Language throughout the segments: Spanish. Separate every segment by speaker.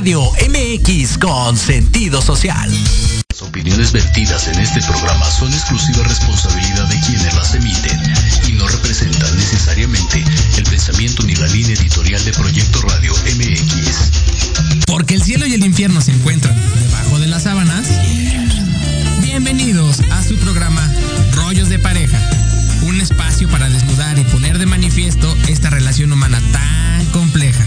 Speaker 1: Radio MX con sentido social.
Speaker 2: Las opiniones vertidas en este programa son exclusiva responsabilidad de quienes las emiten y no representan necesariamente el pensamiento ni la línea editorial de Proyecto Radio MX.
Speaker 3: Porque el cielo y el infierno se encuentran debajo de las sábanas. Bienvenidos a su programa Rollos de Pareja, un espacio para desnudar y poner de manifiesto esta relación humana tan compleja.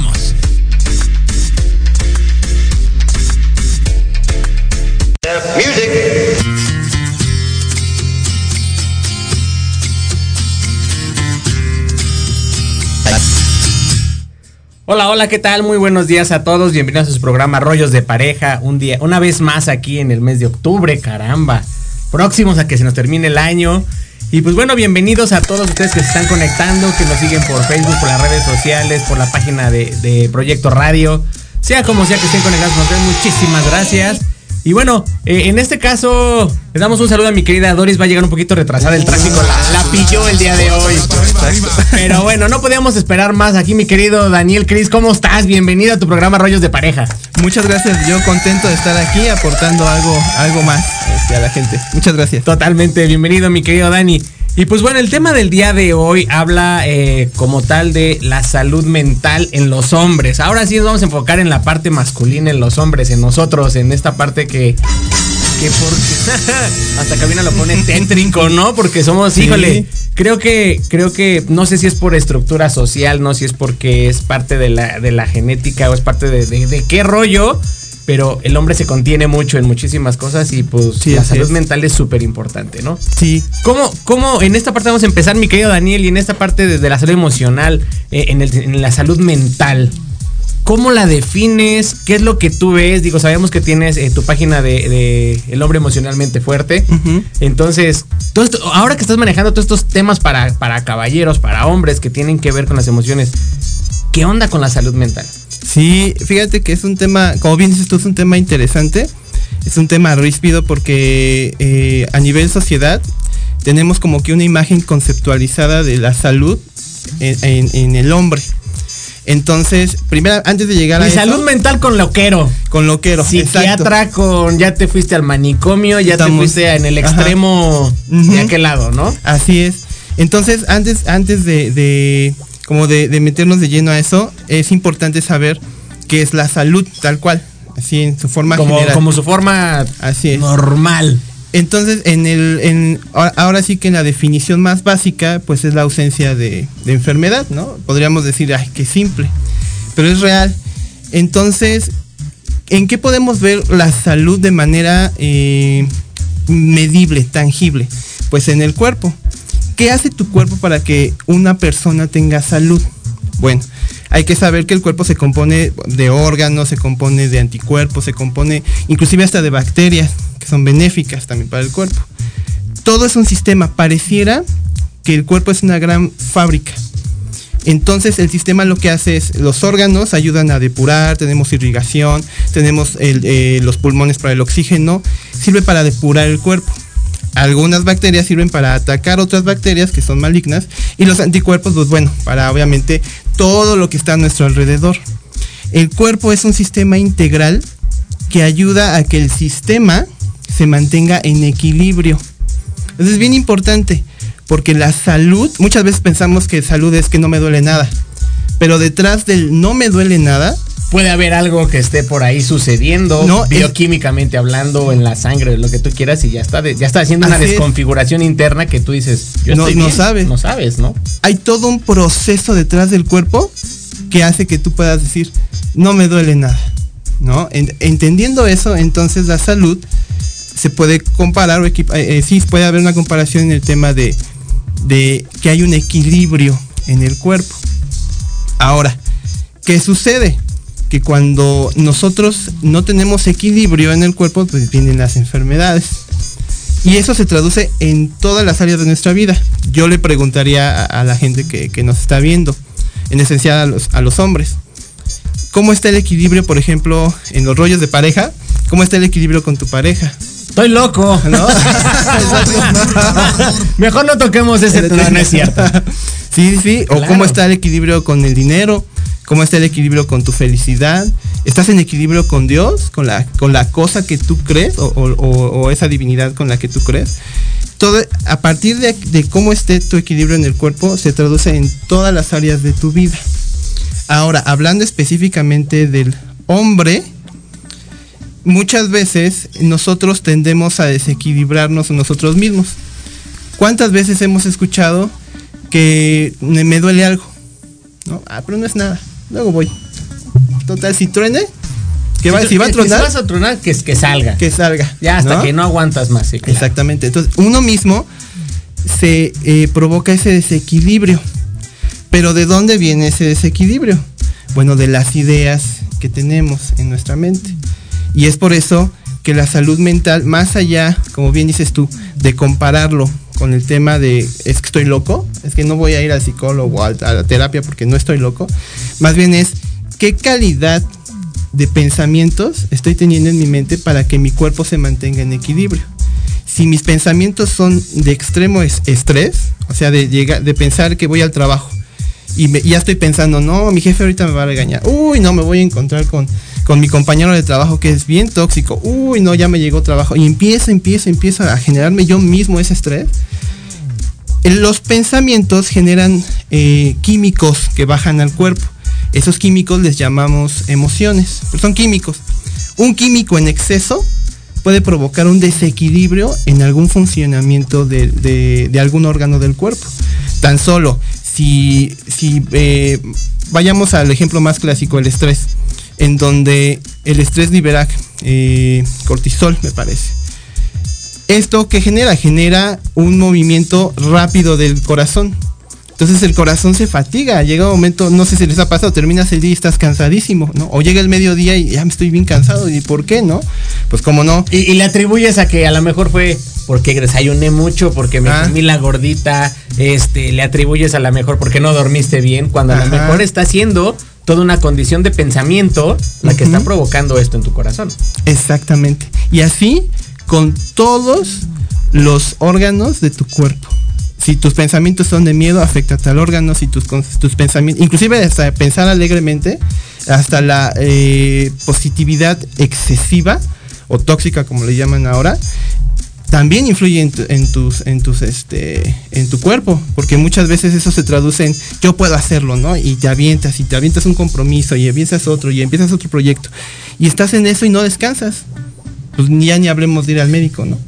Speaker 3: Hola, hola, ¿qué tal? Muy buenos días a todos. Bienvenidos a su programa Rollos de Pareja. Un día, una vez más aquí en el mes de octubre, caramba. Próximos a que se nos termine el año. Y pues bueno, bienvenidos a todos ustedes que se están conectando, que nos siguen por Facebook, por las redes sociales, por la página de, de Proyecto Radio. Sea como sea que estén conectados, nos ven muchísimas gracias. Y bueno, eh, en este caso, le damos un saludo a mi querida Doris. Va a llegar un poquito retrasada el tráfico. La, la pilló el día de hoy. Pero bueno, no podíamos esperar más. Aquí, mi querido Daniel Cris, ¿cómo estás? Bienvenido a tu programa Rollos de Pareja.
Speaker 4: Muchas gracias, yo contento de estar aquí aportando algo, algo más este, a la gente. Muchas gracias.
Speaker 3: Totalmente, bienvenido, mi querido Dani. Y pues bueno, el tema del día de hoy habla eh, como tal de la salud mental en los hombres. Ahora sí nos vamos a enfocar en la parte masculina, en los hombres, en nosotros, en esta parte que... que porque hasta Cabina lo pone tétrico, ¿no? Porque somos,
Speaker 4: Sí.
Speaker 3: híjole, creo que, creo que, no sé si es por estructura social, no sé si es porque es parte de la, de la genética o es parte de, de- de qué rollo, pero el hombre se contiene mucho en muchísimas cosas y pues
Speaker 4: Sí,
Speaker 3: la salud
Speaker 4: es.
Speaker 3: mental es súper importante, ¿no?
Speaker 4: Sí,
Speaker 3: ¿Cómo, ¿Cómo en esta parte vamos a empezar, mi querido Daniel, y en esta parte de, de la salud emocional, eh, en, el- en la salud mental? ¿Cómo la defines? ¿Qué es lo que tú ves? Digo, sabemos que tienes eh, tu página de, de El hombre emocionalmente fuerte. Entonces, todo esto- ahora que estás manejando todos estos temas para, para caballeros, para hombres que tienen que ver con las emociones, ¿qué onda con la salud mental?
Speaker 4: Sí, fíjate que es un tema, como bien dices tú, es un tema interesante, es un tema ríspido porque eh, a nivel sociedad tenemos como que una imagen conceptualizada de la salud en, en- en el hombre. Entonces, primero, antes de llegar a
Speaker 3: Mi
Speaker 4: eso,
Speaker 3: salud mental con loquero.
Speaker 4: con loquero,
Speaker 3: Psiquiatra con ya te fuiste al manicomio, ya te fuiste en el extremo de aquel lado, ¿no?
Speaker 4: Así es. Entonces, antes, antes de, de- como de, de meternos de lleno a eso, es importante saber qué es la salud tal cual, así en su forma
Speaker 3: Como,
Speaker 4: general.
Speaker 3: como su forma
Speaker 4: Así es.
Speaker 3: normal.
Speaker 4: Entonces, en el, en, ahora- ahora sí que en la definición más básica, pues es la ausencia de, de enfermedad, ¿no? Podríamos decir, ay, qué simple, pero es real. Entonces, ¿en qué podemos ver la salud de manera eh, medible, tangible? Pues en el cuerpo. ¿Qué hace tu cuerpo para que una persona tenga salud? Bueno, hay que saber que el cuerpo se compone de órganos, se compone de anticuerpos, se compone inclusive hasta de bacterias, que son benéficas también para el cuerpo. Todo es un sistema, pareciera que el cuerpo es una gran fábrica. Entonces el sistema lo que hace es, los órganos ayudan a depurar, tenemos irrigación, tenemos eh, los pulmones para el oxígeno, sirve para depurar el cuerpo. Algunas bacterias sirven para atacar otras bacterias que son malignas y los anticuerpos, pues bueno, para obviamente todo lo que está a nuestro alrededor. El cuerpo es un sistema integral que ayuda a que el sistema se mantenga en equilibrio. Es bien importante, porque la salud, muchas veces pensamos que salud es que no me duele nada, pero detrás del no me duele nada,
Speaker 3: Puede haber algo que esté por ahí sucediendo,
Speaker 4: No, es-
Speaker 3: bioquímicamente hablando, en la sangre, lo que tú quieras, y ya está, de- ya está haciendo una
Speaker 4: es.
Speaker 3: desconfiguración interna que tú dices, yo
Speaker 4: No-
Speaker 3: estoy
Speaker 4: no
Speaker 3: bien.
Speaker 4: sabes.
Speaker 3: No sabes, ¿no?
Speaker 4: hay todo un proceso detrás del cuerpo que hace que tú puedas decir, no me duele nada. ¿No? En- entendiendo eso, entonces la salud se puede comparar, o equipa- eh, eh, sí, puede haber una comparación en el tema de, de que hay un equilibrio en el cuerpo. Ahora, ¿qué sucede? Que cuando nosotros no tenemos equilibrio en el cuerpo, pues vienen las enfermedades. Y eso se traduce en todas las áreas de nuestra vida. Yo le preguntaría a, la gente que, que nos está viendo, en esencial a los, a los hombres, ¿cómo está el equilibrio, por ejemplo, en los rollos de pareja? ¿Cómo está el equilibrio con tu pareja?
Speaker 3: Estoy loco. ¿No? Mejor no toquemos ese tema, no es cierto.
Speaker 4: Sí, sí, o cómo está el equilibrio con el dinero, cómo está el equilibrio con tu felicidad. ¿Estás en equilibrio con Dios, con la, con la cosa que tú crees o, esa divinidad con la que tú crees? Todo, a partir de, de, cómo esté tu equilibrio en el cuerpo, se traduce en todas las áreas de tu vida. Ahora, hablando específicamente del hombre, muchas veces nosotros tendemos a desequilibrarnos nosotros mismos. ¿Cuántas veces hemos escuchado que me duele algo? ¿No? Ah, pero no es nada. Luego voy. Total, si truene, que va, si va a tronar.
Speaker 3: Si vas a tronar, que, que salga.
Speaker 4: Que salga.
Speaker 3: Ya hasta que no aguantas más.
Speaker 4: Exactamente. Entonces, uno mismo se eh, provoca ese desequilibrio. Pero ¿de dónde viene ese desequilibrio? Bueno, de las ideas que tenemos en nuestra mente. Y es por eso que la salud mental, más allá, como bien dices tú, de compararlo con el tema de es que estoy loco, es que no voy a ir al psicólogo o a la terapia porque no estoy loco, más bien es qué calidad de pensamientos estoy teniendo en mi mente para que mi cuerpo se mantenga en equilibrio. Si mis pensamientos son de extremo estrés, o sea, de, llegar, de pensar que voy al trabajo y ya estoy pensando, no, mi jefe ahorita me va a regañar, uy, no, me voy a encontrar con con mi compañero de trabajo que es bien tóxico, uy, no, ya me llegó trabajo, y empieza, empieza, empieza a generarme yo mismo ese estrés. Los pensamientos generan eh, químicos que bajan al cuerpo. Esos químicos les llamamos emociones, pero son químicos. Un químico en exceso puede provocar un desequilibrio en algún funcionamiento de, algún órgano del cuerpo. Tan solo si, si eh, vayamos al ejemplo más clásico, el estrés en donde el estrés libera eh, cortisol, me parece. ¿Esto que genera? Genera un movimiento rápido del corazón. Entonces el corazón se fatiga, llega un momento, no sé si les ha pasado, terminas el día y estás cansadísimo, ¿no? O llega el mediodía y ya me estoy bien cansado, ¿y por qué, no? Pues como no.
Speaker 3: Y, le atribuyes a que a lo mejor fue porque desayuné mucho, porque me ah. comí la gordita, este, le atribuyes a lo mejor porque no dormiste bien, cuando a lo mejor está haciendo toda una condición de pensamiento la que está provocando esto en tu corazón.
Speaker 4: Exactamente. Y así con todos los órganos de tu cuerpo. Si tus pensamientos son de miedo, afecta a tal órgano. Si tus, tus pensamientos, inclusive hasta pensar alegremente, hasta la eh, positividad excesiva o tóxica, como le llaman ahora, también influye en, tus, en tus, este, en tu cuerpo, porque muchas veces eso se traduce en yo puedo hacerlo, ¿no? Y te avientas, y te avientas un compromiso, y empiezas otro, y empiezas otro proyecto, y estás en eso y no descansas. Pues ya ni hablemos de ir al médico, ¿no?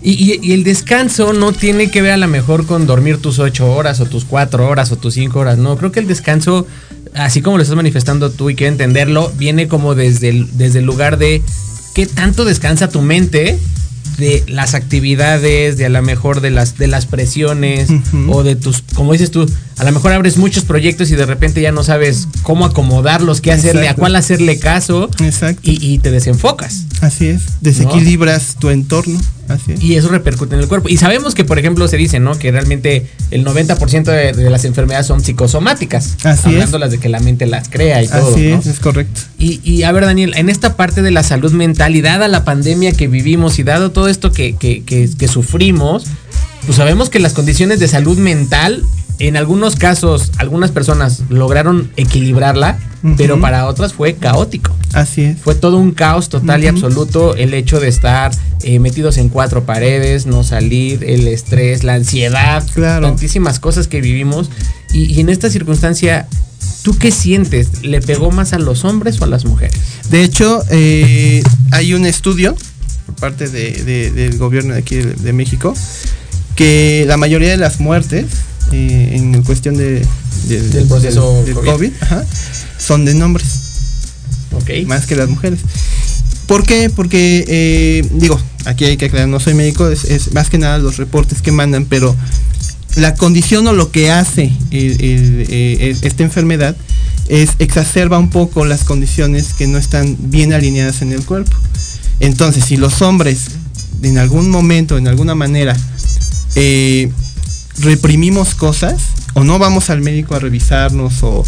Speaker 3: Y, el descanso no tiene que ver a lo mejor con dormir tus ocho horas o tus cuatro horas o tus cinco horas. No, creo que el descanso, así como lo estás manifestando tú y quiero entenderlo, viene como desde el, desde el lugar de qué tanto descansa tu mente de las actividades, de a lo mejor de las, de las presiones o de tus, como dices tú, a lo mejor abres muchos proyectos y de repente ya no sabes cómo acomodarlos, qué hacerle, a cuál hacerle caso Y, te desenfocas.
Speaker 4: Así es, desequilibras tu entorno.
Speaker 3: Y eso repercute en el cuerpo. Y sabemos que, por ejemplo, se dice, ¿no? Que realmente el 90% de, de, las enfermedades son psicosomáticas.
Speaker 4: Así
Speaker 3: hablando las de que la mente las crea y todo.
Speaker 4: Así es, es correcto.
Speaker 3: Y, a ver, Daniel, en esta parte de la salud mental y dada la pandemia que vivimos y dado todo esto que, que, que sufrimos, pues sabemos que las condiciones de salud mental en algunos casos, algunas personas lograron equilibrarla, pero para otras fue caótico.
Speaker 4: Así es.
Speaker 3: Fue todo un caos total y absoluto el hecho de estar eh, metidos en cuatro paredes, no salir, el estrés, la ansiedad, tantísimas cosas que vivimos. Y, en esta circunstancia, ¿tú qué sientes? ¿Le pegó más a los hombres o a las mujeres?
Speaker 4: De hecho, eh, hay un estudio por parte del gobierno de aquí de México que la mayoría de las muertes eh, en cuestión de,
Speaker 3: del proceso
Speaker 4: COVID, son de nombres. Más que las mujeres. ¿Por qué? Porque, eh, digo, aquí hay que aclarar, no soy médico, es, más que nada los reportes que mandan, pero la condición o lo que hace eh, esta enfermedad es exacerba un poco las condiciones que no están bien alineadas en el cuerpo. Entonces, si los hombres en algún momento, en alguna manera, eh, reprimimos cosas o no vamos al médico a revisarnos o,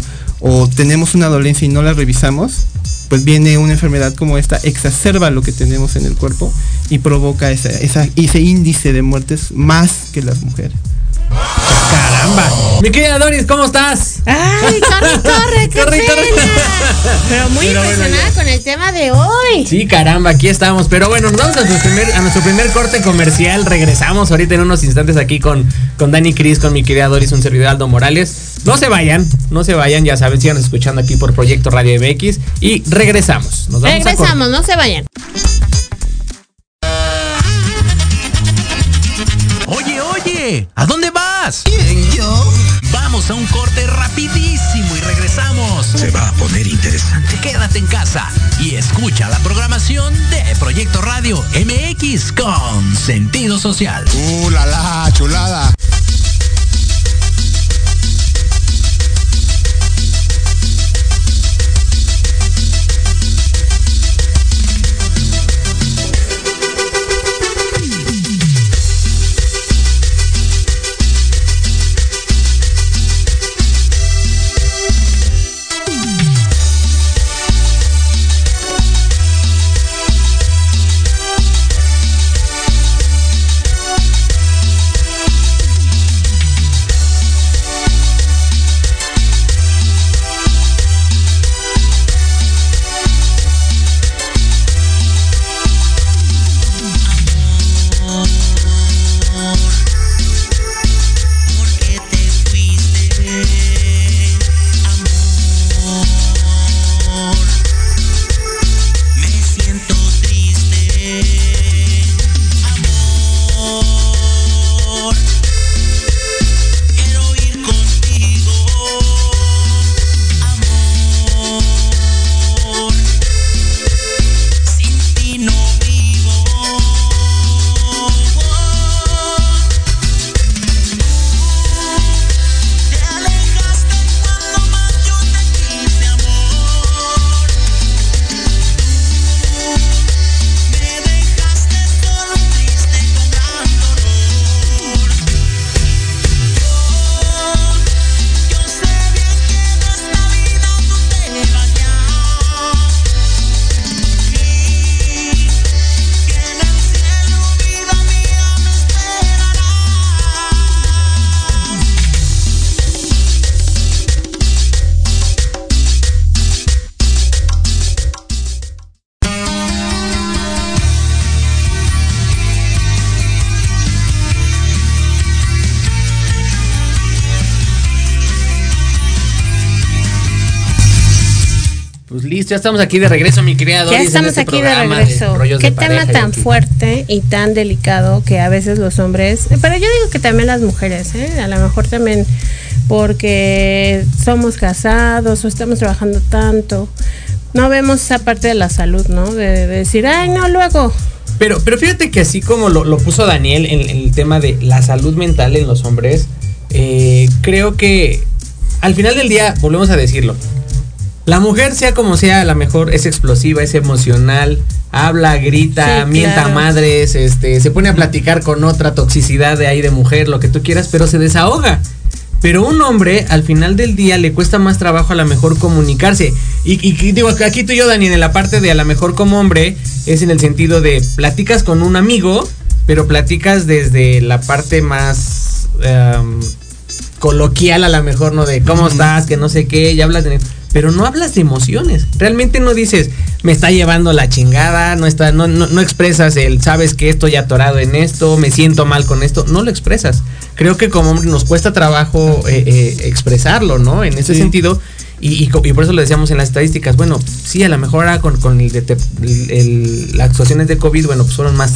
Speaker 4: tenemos una dolencia y no la revisamos, pues viene una enfermedad como esta, exacerba lo que tenemos en el cuerpo y provoca esa, esa, ese índice de muertes más que las mujeres.
Speaker 3: Caramba. Mi querida Doris, ¿cómo estás?
Speaker 5: Ay, corre, corre, qué
Speaker 3: Corre, corre.
Speaker 5: pena. Pero muy
Speaker 3: Pero
Speaker 5: impresionada con el tema de hoy.
Speaker 3: Sí, caramba, aquí estamos. Pero bueno, nos vamos a nuestro primer, a nuestro primer corte comercial. Regresamos ahorita en unos instantes aquí con, con Dani Cris, con mi querida Doris, un servidor Aldo Morales. No se vayan, no se vayan, ya saben, sigan escuchando aquí por Proyecto Radio MX y regresamos. Nos vamos a.
Speaker 5: Regresamos, no se vayan.
Speaker 1: Oye, oye, ¿a dónde vas? ¿Quién, yo? Vamos a un corte rapidísimo y regresamos. Se va a poner interesante. Quédate en casa y escucha la programación de Proyecto Radio MX con sentido social.
Speaker 6: ¡Uh, la, la, chulada!
Speaker 7: Ya
Speaker 3: estamos aquí de regreso, mi querida Doris.
Speaker 5: Ya estamos
Speaker 3: este
Speaker 5: aquí de regreso. Qué
Speaker 3: de
Speaker 5: tema
Speaker 3: y
Speaker 5: tan fuerte y tan delicado que a veces los hombres, pero yo digo que también las mujeres, ¿eh? a lo mejor también porque somos casados o estamos trabajando tanto, no vemos esa parte de la salud, ¿no? De, de decir, ay, no, luego.
Speaker 3: Pero, pero fíjate que así como lo, lo puso Daniel en, en el tema de la salud mental en los hombres, eh, creo que al final del día, volvemos a decirlo, la mujer, sea como sea, a lo mejor es explosiva, es emocional, habla, grita,
Speaker 5: Sí,
Speaker 3: mienta
Speaker 5: claro.
Speaker 3: madres, este, se pone a platicar con otra toxicidad de ahí de mujer, lo que tú quieras, pero se desahoga. Pero un hombre, al final del día, le cuesta más trabajo a lo mejor comunicarse. Y, y- digo, aquí tú y yo, Daniel, en la parte de a lo mejor como hombre, es en el sentido de platicas con un amigo, pero platicas desde la parte más em, coloquial a lo mejor, ¿no? De cómo estás, que no sé qué, y hablas de... Pero no hablas de emociones. Realmente no dices, me está llevando la chingada, no, está, no, no, no expresas el, sabes que estoy atorado en esto, me siento mal con esto, no lo expresas. Creo que como hombre nos cuesta trabajo eh, eh, expresarlo, ¿no? En ese
Speaker 4: Sí.
Speaker 3: sentido, y, y co- y por eso lo decíamos en las estadísticas, bueno, sí, a lo mejor ahora con, con el- el- las actuaciones de COVID, bueno, pues fueron más,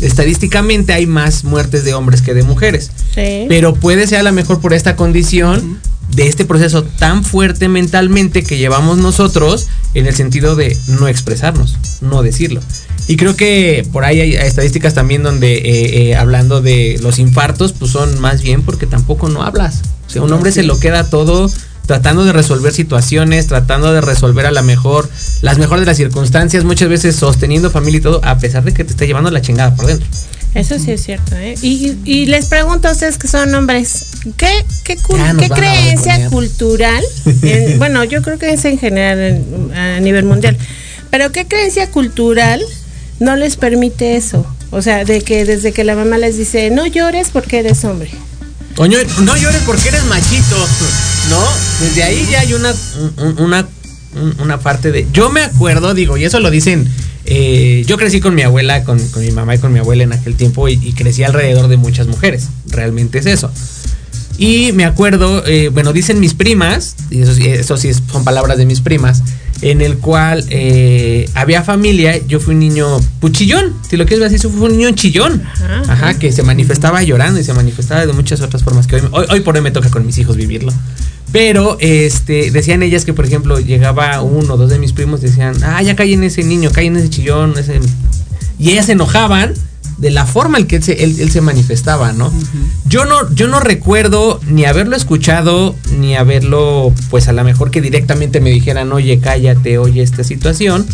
Speaker 3: estadísticamente hay más muertes de hombres que de mujeres.
Speaker 5: Sí.
Speaker 3: Pero puede ser a lo mejor por esta condición de este proceso tan fuerte mentalmente que llevamos nosotros en el sentido de no expresarnos, no decirlo. Y creo que por ahí hay estadísticas también donde eh, eh, hablando de los infartos, pues son más bien porque tampoco no hablas. O sea, un hombre se lo queda todo tratando de resolver situaciones, tratando de resolver a la mejor, las mejores de las circunstancias, muchas veces sosteniendo familia y todo, a pesar de que te está llevando la chingada por dentro.
Speaker 5: Eso sí es cierto, ¿eh? Y, y les pregunto a ustedes que son hombres, ¿qué, qué, qué creencia cultural, en- bueno, yo creo que es en general en- a nivel mundial, pero qué creencia cultural no les permite eso? O sea, de que desde que la mamá les dice, no llores porque eres hombre.
Speaker 3: Oño, no llores porque eres machito, ¿no? Desde ahí ya hay una, un- una, un- una parte de... Yo me acuerdo, digo, y eso lo dicen... eh, yo crecí con mi abuela, con, con mi mamá y con mi abuela en aquel tiempo y, crecí alrededor de muchas mujeres. Realmente es eso. Y me acuerdo, eh, bueno, dicen mis primas, y eso, eso sí es- son palabras de mis primas, en el cual eh, había familia, yo fui un niño puchillón, si lo quieres ver así, fui un niño chillón,
Speaker 5: Ajá.
Speaker 3: ajá, que se manifestaba llorando y se manifestaba de muchas otras formas que hoy, hoy, hoy por hoy me toca con mis hijos vivirlo. Pero este decían ellas que, por ejemplo, llegaba uno o dos de mis primos, decían, ah, ya cae en ese niño, cae en ese chillón, ese... y ellas se enojaban de la forma en que él se, él- él se manifestaba, ¿no? Yo no, yo no recuerdo ni haberlo escuchado, ni haberlo, pues a lo mejor que directamente me dijeran, oye, cállate, oye, esta situación.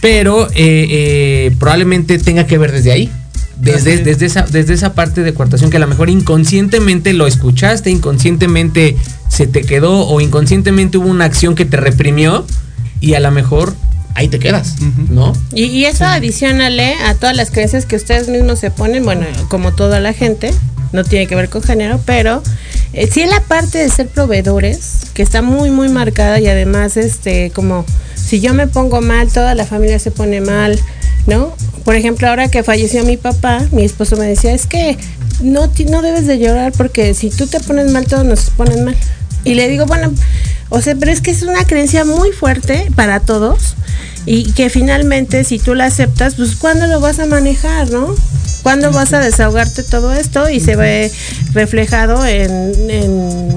Speaker 3: Pero eh, eh, probablemente tenga que ver desde ahí. Desde, desde, esa, desde esa parte de coartación que a lo mejor inconscientemente lo escuchaste, inconscientemente se te quedó o inconscientemente hubo una acción que te reprimió y a lo mejor ahí te quedas, ¿no?
Speaker 5: Y, y eso adicionale a todas las creencias que ustedes mismos se ponen, bueno, como toda la gente, no tiene que ver con género, pero eh, sí es la parte de ser proveedores, que está muy, muy marcada y además, este, como si yo me pongo mal, toda la familia se pone mal, ¿no? Por ejemplo, ahora que falleció mi papá, mi esposo me decía, es que no, no debes de llorar porque si tú te pones mal, todos nos ponen mal. Y le digo, bueno, o sea, pero es que es una creencia muy fuerte para todos y que finalmente si tú la aceptas, pues ¿cuándo lo vas a manejar, no? ¿Cuándo vas a desahogarte todo esto y se ve reflejado en, en,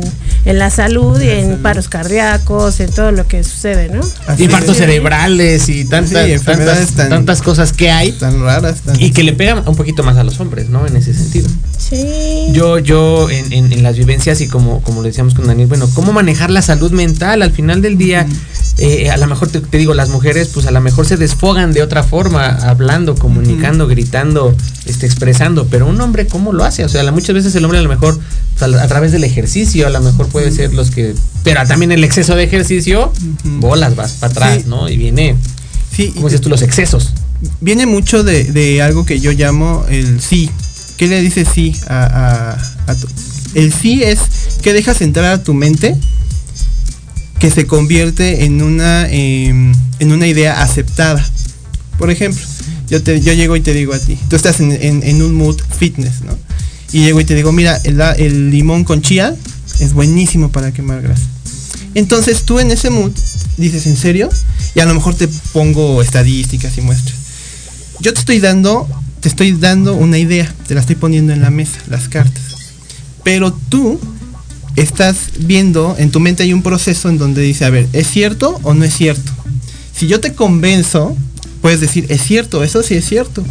Speaker 5: en la salud y en paros cardíacos, en todo lo que sucede, ¿no?
Speaker 4: Así
Speaker 3: Infartos
Speaker 4: es.
Speaker 3: cerebrales y tantas,
Speaker 4: Sí, enfermedades
Speaker 3: tantas,
Speaker 4: tan-
Speaker 3: tantas cosas que hay
Speaker 4: Tan raras, tan...
Speaker 3: y que le pegan un poquito más a los hombres, ¿no? En ese sentido.
Speaker 5: Sí.
Speaker 3: Yo, yo en, en- en las vivencias y como, como le decíamos con Daniel, bueno, ¿cómo manejar la salud mental? Al final del día, eh, a lo mejor te, te digo, las mujeres pues a lo mejor se desfogan de otra forma, hablando, comunicando, gritando, este, expresando, pero un hombre ¿cómo lo hace? O sea, muchas veces el hombre a lo mejor pues, a, través del ejercicio, a lo mejor puede ser los que... Pero también el exceso de ejercicio, bolas, vas para atrás,
Speaker 4: Sí.
Speaker 3: ¿no? Y viene,
Speaker 4: Sí,
Speaker 3: como dices tú, los excesos.
Speaker 4: viene mucho de, de algo que yo llamo el sí. ¿Qué le dices sí a, a- tu- El sí es que dejas entrar a tu mente que se convierte en una, em, en una idea aceptada. Por ejemplo, yo, te, yo llego y te digo a ti, tú estás en un mood fitness, ¿no? Y llego y te digo, mira, el, el limón con chía es buenísimo para quemar grasa. Entonces tú en ese mood dices, ¿en serio? Y a lo mejor te pongo estadísticas y muestras. Yo te estoy dando, te estoy dando una idea, te la estoy poniendo en la mesa, las cartas. Pero tú estás viendo, en tu mente hay un proceso en donde dice, a ver, ¿es cierto o no es cierto? Si yo te convenzo, puedes decir, es cierto, eso sí es cierto.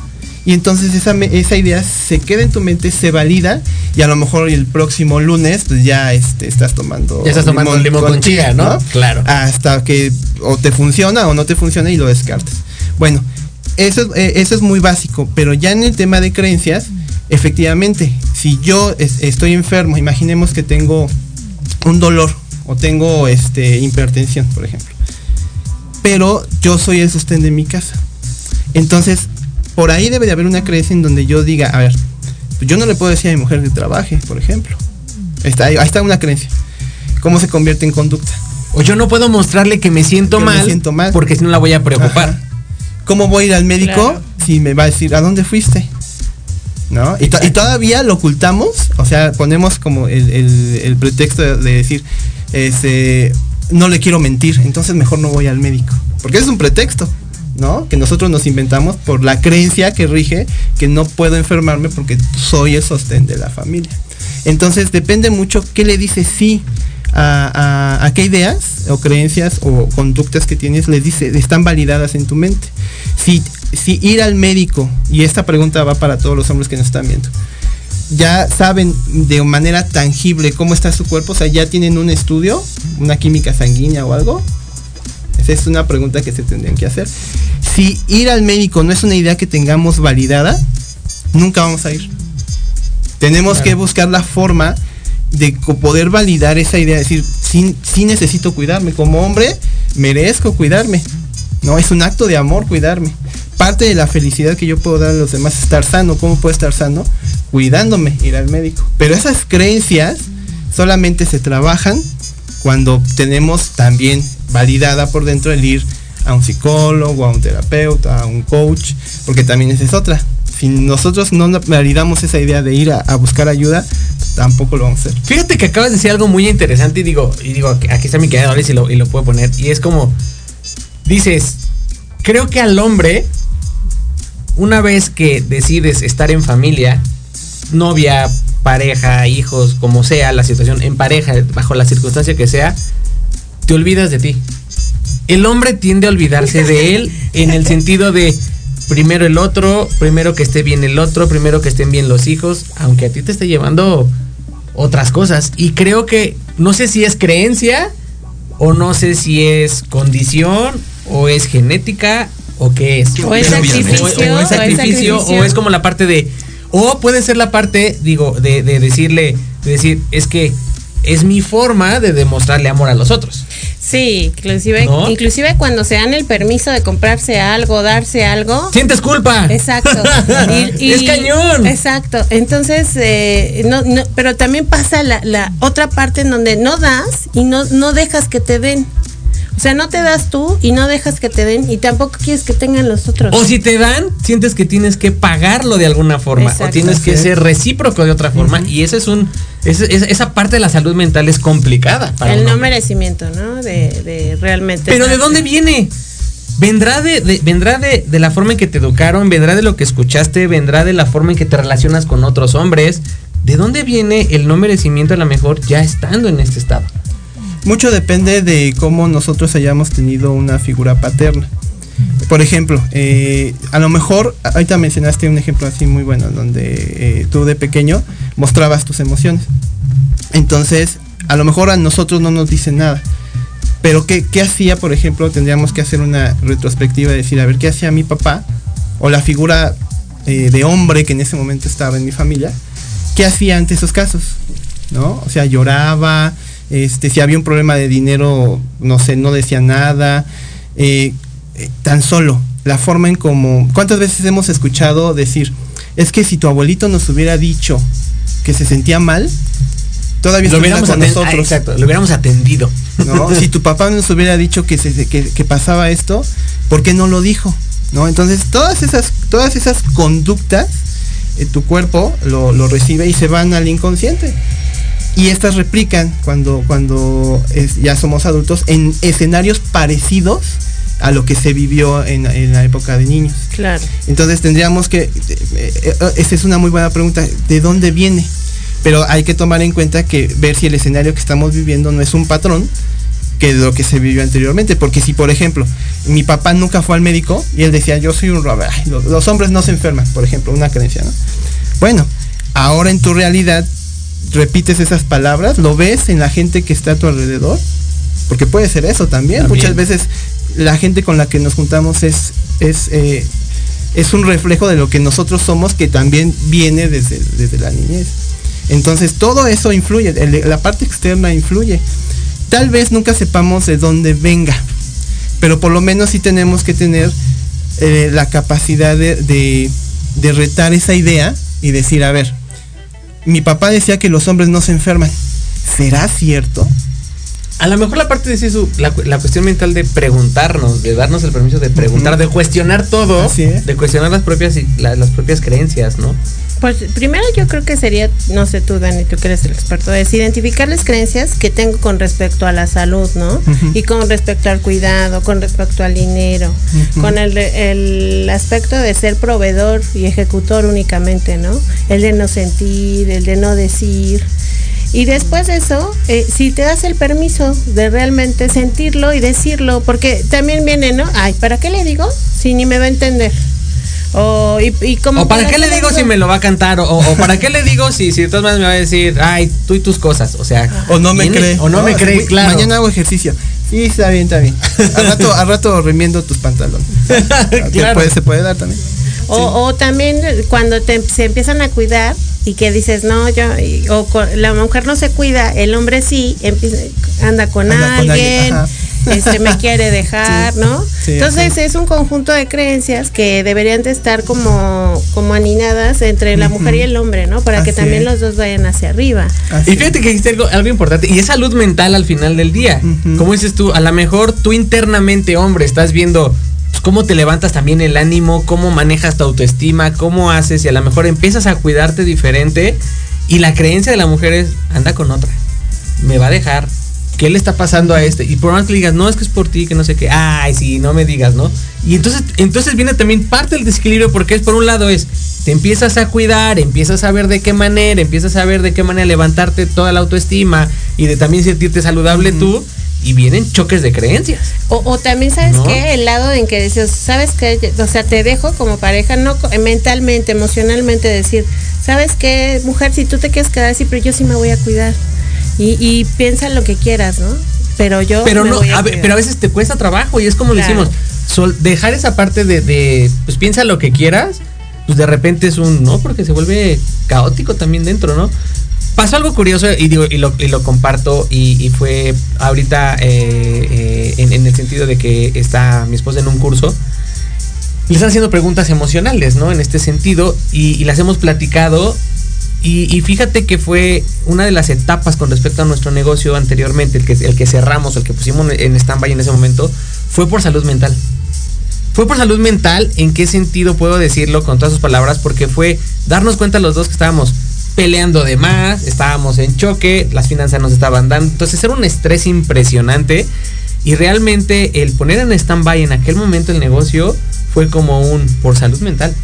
Speaker 4: Y entonces esa, idea se queda en tu mente, se valida y a lo mejor el próximo lunes pues ya este, estás tomando
Speaker 3: Ya estás tomando limón con chía, ¿no? Claro.
Speaker 4: Hasta que o te funciona o no te funciona y lo descartas. Bueno, eso, es- eh, eso es muy básico, pero ya en el tema de creencias, efectivamente, si yo es- estoy enfermo, imaginemos que tengo un dolor o tengo este hipertensión, por ejemplo. Pero yo soy el sostén de mi casa. Entonces, por ahí debe de haber una creencia en donde yo diga, a ver, pues yo no le puedo decir a mi mujer que trabaje, por ejemplo. Está ahí, está una creencia. ¿Cómo se convierte en conducta?
Speaker 3: O yo no puedo mostrarle que me siento,
Speaker 4: Que me
Speaker 3: mal,
Speaker 4: siento mal.
Speaker 3: porque si no la voy a preocupar.
Speaker 4: Ajá. ¿Cómo voy a ir al médico
Speaker 5: Claro.
Speaker 4: si me va a decir a dónde fuiste? ¿No? Y, to- y todavía lo ocultamos, o sea, ponemos como el, el- el pretexto de, de decir, este, no le quiero mentir, entonces mejor no voy al médico. Porque es un pretexto, ¿no? Que nosotros nos inventamos por la creencia que rige que no puedo enfermarme porque soy el sostén de la familia. Entonces depende mucho qué le dices sí a, a- a qué ideas o creencias o conductas que tienes les dice están validadas en tu mente. Si, si ir al médico, y esta pregunta va para todos los hombres que nos están viendo, ya saben de manera tangible cómo está su cuerpo, o sea, ya tienen un estudio, una química sanguínea o algo. Esa es una pregunta que se tendrían que hacer. Si ir al médico no es una idea que tengamos validada, nunca vamos a ir. Tenemos que buscar la forma de poder validar esa idea, decir, sí, sí necesito cuidarme, como hombre merezco cuidarme. No, es un acto de amor cuidarme. Parte de la felicidad que yo puedo dar a los demás es estar sano. ¿Cómo puedo estar sano? Cuidándome, ir al médico. Pero esas creencias solamente se trabajan cuando tenemos también validada por dentro el ir a un psicólogo, a un terapeuta, a un coach, porque también esa es otra. Si nosotros no validamos esa idea de ir a buscar ayuda, tampoco lo vamos a hacer.
Speaker 3: Fíjate que acabas de decir algo muy interesante y digo, y digo, aquí está mi querido Doris y lo, y lo puedo poner. Y es como, dices, creo que al hombre, una vez que decides estar en familia, novia, pareja, hijos, como sea la situación, en pareja, bajo la circunstancia que sea, te olvidas de ti. El hombre tiende a olvidarse de él en el sentido de primero el otro, primero que esté bien el otro, primero que estén bien los hijos, aunque a ti te esté llevando otras cosas. Y creo que no sé si es creencia o no sé si es condición o es genética o qué es.
Speaker 5: O es sacrificio,
Speaker 3: o- o es
Speaker 5: o es
Speaker 3: sacrificio,
Speaker 5: sacrificio.
Speaker 3: o es como la parte de o puede ser la parte, digo, de, de decirle, de decir, es que es mi forma de demostrarle amor a los otros.
Speaker 5: Sí, inclusive,
Speaker 3: ¿No?
Speaker 5: inclusive cuando se dan el permiso de comprarse algo, darse algo.
Speaker 3: Sientes culpa.
Speaker 5: Exacto.
Speaker 3: Es cañón.
Speaker 5: Exacto. Entonces, eh, no, no, pero también pasa la, la otra parte en donde no das y no, no dejas que te den. O sea, no te das tú y no dejas que te den y tampoco quieres que tengan los otros.
Speaker 3: O si te dan, sientes que tienes que pagarlo de alguna forma.
Speaker 5: Exacto.
Speaker 3: o tienes que ser recíproco de otra forma. Y ese es un. ese- esa, esa parte de la salud mental es complicada. Para
Speaker 5: el no merecimiento, ¿no? De, de realmente.
Speaker 3: Pero ¿de dónde viene? ¿Vendrá de, de- vendrá de, de la forma en que te educaron? ¿Vendrá de lo que escuchaste? ¿Vendrá de la forma en que te relacionas con otros hombres? ¿De dónde viene el no merecimiento a lo mejor ya estando en este estado?
Speaker 4: Mucho depende de cómo nosotros hayamos tenido una figura paterna. Por ejemplo, eh, a lo mejor, ahorita mencionaste un ejemplo así muy bueno, donde eh, tú de pequeño mostrabas tus emociones. Entonces, a lo mejor a nosotros no nos dicen nada. Pero ¿qué, qué hacía, por ejemplo? Tendríamos que hacer una retrospectiva y decir, a ver, ¿qué hacía mi papá? O la figura eh, de hombre que en ese momento estaba en mi familia. ¿Qué hacía ante esos casos? ¿No? O sea, lloraba, este, si había un problema de dinero, no sé, no decía nada. eh, eh, tan solo la forma en como... ¿Cuántas veces hemos escuchado decir, es que si tu abuelito nos hubiera dicho que se sentía mal, todavía
Speaker 3: Lo hubiéramos,
Speaker 4: con nosotros.
Speaker 3: ah, exacto, lo hubiéramos atendido.
Speaker 4: ¿no? si tu papá nos hubiera dicho que, se- que, que pasaba esto, ¿por qué no lo dijo? ¿No? Entonces, todas esas, todas esas conductas, eh, tu cuerpo lo, lo recibe y se van al inconsciente. Y estas replican cuando, cuando es- ya somos adultos en escenarios parecidos a lo que se vivió en, en la época de niños.
Speaker 5: Claro.
Speaker 4: Entonces tendríamos que, eh, esa es una muy buena pregunta, ¿de dónde viene? Pero hay que tomar en cuenta que ver si el escenario que estamos viviendo no es un patrón que lo que se vivió anteriormente. Porque si, por ejemplo, mi papá nunca fue al médico y él decía, yo soy un robot, los, los hombres no se enferman, por ejemplo, una creencia, ¿no? Bueno, ahora en tu realidad repites esas palabras, lo ves en la gente que está a tu alrededor, porque puede ser eso también.
Speaker 3: También.
Speaker 4: Muchas veces la gente con la que nos juntamos es, es, eh, es un reflejo de lo que nosotros somos que también viene desde, desde la niñez. Entonces todo eso influye, el- la parte externa influye. Tal vez nunca sepamos de dónde venga, pero por lo menos sí tenemos que tener eh, la capacidad de, de- de retar esa idea y decir, a ver, mi papá decía que los hombres no se enferman. ¿Será cierto?
Speaker 3: A lo mejor la parte de eso, la, la cuestión mental de preguntarnos, de darnos el permiso de preguntar, de cuestionar todo, de cuestionar las propias la- las propias creencias, ¿no?
Speaker 5: Pues primero yo creo que sería, no sé tú Dani, tú que eres el experto, es identificar las creencias que tengo con respecto a la salud, ¿no? Y con respecto al cuidado, con respecto al dinero, con el, el aspecto de ser proveedor y ejecutor únicamente, ¿no? El de no sentir, el de no decir. Y después de eso, eh, si te das el permiso de realmente sentirlo y decirlo, porque también viene, ¿no? Ay, ¿para qué le digo? Si ni me va a entender. O, y, y como
Speaker 3: O para qué le digo si me lo va a cantar, o, o para qué le digo si, si de todas maneras me va a decir, ay, tú y tus cosas, o sea,
Speaker 4: O no me cree.
Speaker 3: o no, me cree,
Speaker 4: "Uy,
Speaker 3: claro.
Speaker 4: Mañana hago ejercicio. Sí, está bien, está bien. Al rato, al rato remiendo tus pantalones.
Speaker 3: Claro.
Speaker 4: puede- se puede dar también.
Speaker 5: O, o también cuando te, se empiezan a cuidar y que dices, no, yo, y- o la mujer no se cuida, el hombre sí, empieza, anda con
Speaker 4: Anda con
Speaker 5: alguien. Este, me quiere dejar,
Speaker 4: Sí,
Speaker 5: ¿no?
Speaker 4: sí,
Speaker 5: Entonces es un conjunto de creencias que deberían de estar como, como aninadas entre la mujer y el hombre, ¿no? Para que también
Speaker 4: es.
Speaker 5: los dos vayan hacia arriba.
Speaker 4: Así
Speaker 3: Y
Speaker 4: es.
Speaker 3: fíjate que dijiste algo, algo importante, y es salud mental al final del día.
Speaker 4: Ujú.
Speaker 3: Como dices tú, a lo mejor tú internamente, hombre, estás viendo pues, cómo te levantas también el ánimo, cómo manejas tu autoestima, cómo haces, y a lo mejor empiezas a cuidarte diferente, y la creencia de la mujer es, anda con otra, me va a dejar. ¿Qué le está pasando a este? Y por más que le digas, no, es que es por ti, que no sé qué. Ay, sí, no me digas, ¿no? Y entonces, entonces viene también parte del desequilibrio porque es por un lado es, te empiezas a cuidar, empiezas a ver de qué manera, empiezas a ver de qué manera levantarte toda la autoestima y de también sentirte saludable tú y vienen choques de creencias.
Speaker 5: O, o también, ¿sabes
Speaker 3: ¿No?
Speaker 5: qué? El lado en que dices, ¿sabes qué? O sea, te dejo como pareja, no mentalmente, emocionalmente decir, ¿sabes qué, mujer? Si tú te quieres quedar así, pero yo sí me voy a cuidar. Y, y piensa lo que quieras, ¿no? Pero yo.
Speaker 3: Pero
Speaker 5: me
Speaker 3: no,
Speaker 5: voy a
Speaker 3: a pero a veces te cuesta trabajo y es como
Speaker 5: Claro.
Speaker 3: decimos, sol- dejar esa parte de, de, pues piensa lo que quieras, pues de repente es un, ¿no? Porque se vuelve caótico también dentro, ¿no? Pasó algo curioso y digo, y lo, y lo comparto y, y fue ahorita eh, eh, en, en el sentido de que está mi esposa en un curso. Le están haciendo preguntas emocionales, ¿no? En este sentido, y, y las hemos platicado. Y, y fíjate que fue una de las etapas con respecto a nuestro negocio anteriormente, el que, el que cerramos, el que pusimos en stand-by en ese momento, fue por salud mental. Fue por salud mental, ¿en qué sentido puedo decirlo con todas sus palabras? Porque fue darnos cuenta los dos que estábamos peleando de más, estábamos en choque, las finanzas nos estaban dando. Entonces era un estrés impresionante y realmente el poner en stand-by en aquel momento el negocio fue como un por salud mental.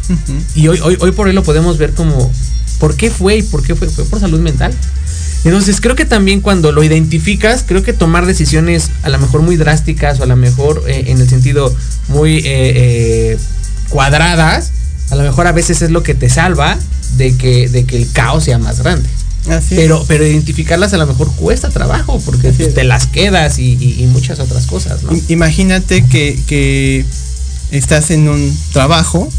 Speaker 3: Y hoy, hoy, hoy por hoy lo podemos ver como, ¿por qué fue y por qué fue? Fue por salud mental. Entonces creo que también cuando lo identificas, creo que tomar decisiones a lo mejor muy drásticas o a lo mejor eh, en el sentido muy eh, eh, cuadradas, a lo mejor a veces es lo que te salva de que, de que el caos sea más grande.
Speaker 4: Así es.
Speaker 3: Pero, pero identificarlas a lo mejor cuesta trabajo porque te las quedas y, y- y muchas otras cosas, ¿no?
Speaker 4: Imagínate que, que estás en un trabajo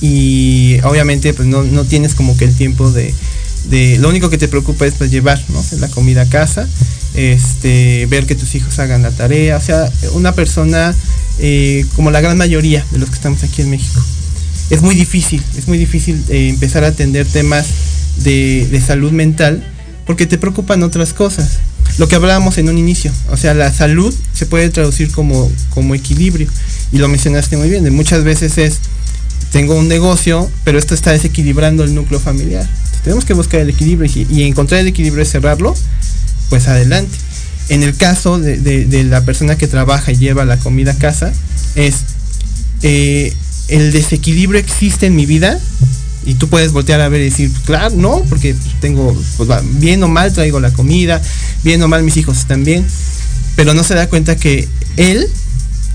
Speaker 4: y obviamente pues no, no tienes como que el tiempo de, de- lo único que te preocupa es pues llevar ¿no? la comida a casa, este, ver que tus hijos hagan la tarea, o sea, una persona eh, como la gran mayoría de los que estamos aquí en México. Es muy difícil, es muy difícil eh, empezar a atender temas de, de salud mental porque te preocupan otras cosas. Lo que hablábamos en un inicio, o sea, la salud se puede traducir como, como equilibrio. Y lo mencionaste muy bien, de muchas veces es, tengo un negocio, pero esto está desequilibrando el núcleo familiar. Tenemos que buscar el equilibrio y, y encontrar el equilibrio es cerrarlo, pues adelante. En el caso de, la persona que trabaja y lleva la comida a casa, es eh, el desequilibrio existe en mi vida y tú puedes voltear a ver y decir, pues, claro, no, porque pues, tengo, pues bien o mal traigo la comida, bien o mal mis hijos están bien, pero no se da cuenta que él,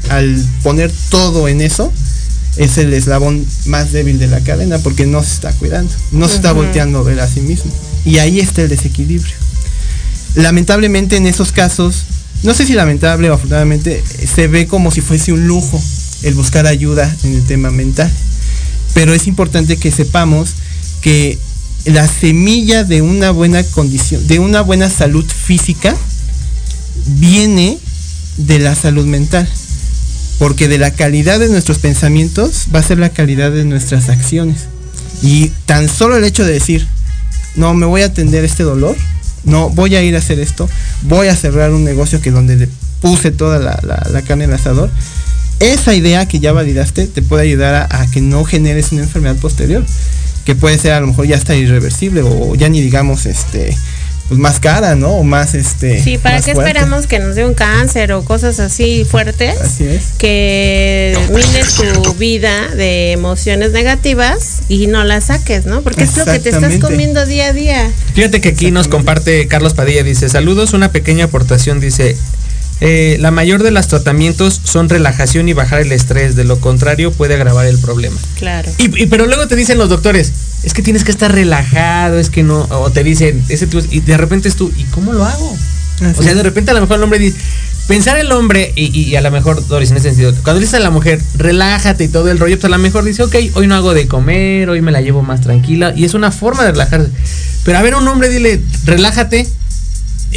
Speaker 4: al poner todo en eso, es el eslabón más débil de la cadena porque no se está cuidando, no se está volteando a ver a sí mismo. Y ahí está el desequilibrio. Lamentablemente en esos casos, no sé si lamentable o afortunadamente, se ve como si fuese un lujo el buscar ayuda en el tema mental. Pero es importante que sepamos que la semilla de una buena condición, de una buena salud física, viene de la salud mental. Porque de la calidad de nuestros pensamientos va a ser la calidad de nuestras acciones. Y tan solo el hecho de decir, no, me voy a atender este dolor, no, voy a ir a hacer esto, voy a cerrar un negocio que donde puse toda la carne en el asador, esa idea que ya validaste te puede ayudar a, a que no generes una enfermedad posterior, que puede ser a lo mejor ya está irreversible o ya ni digamos este pues más cara, ¿no? O más este
Speaker 5: Sí, ¿para qué
Speaker 4: fuerte.
Speaker 5: esperamos que nos dé un cáncer o cosas así fuertes?
Speaker 4: Así es.
Speaker 5: Que mines tu vida de emociones negativas y no las saques, ¿no? Porque es lo que te estás comiendo día a día.
Speaker 3: Fíjate que aquí nos comparte Carlos Padilla, dice, saludos, una pequeña aportación, dice, eh, la mayor de los tratamientos son relajación y bajar el estrés, de lo contrario puede agravar el problema.
Speaker 5: Claro.
Speaker 3: Y, y- pero luego te dicen los doctores, es que tienes que estar relajado, es que no, o te dicen, ese tipo- y de repente es tú, ¿y cómo lo hago? O sea, de repente a lo mejor el hombre dice, pensar el hombre, y, y a lo mejor, Doris, en ese sentido, cuando le dices a la mujer, relájate y todo el rollo, pues a lo mejor dice, ok, hoy no hago de comer, hoy me la llevo más tranquila, y es una forma de relajarse. Pero a ver, un hombre, dile, relájate,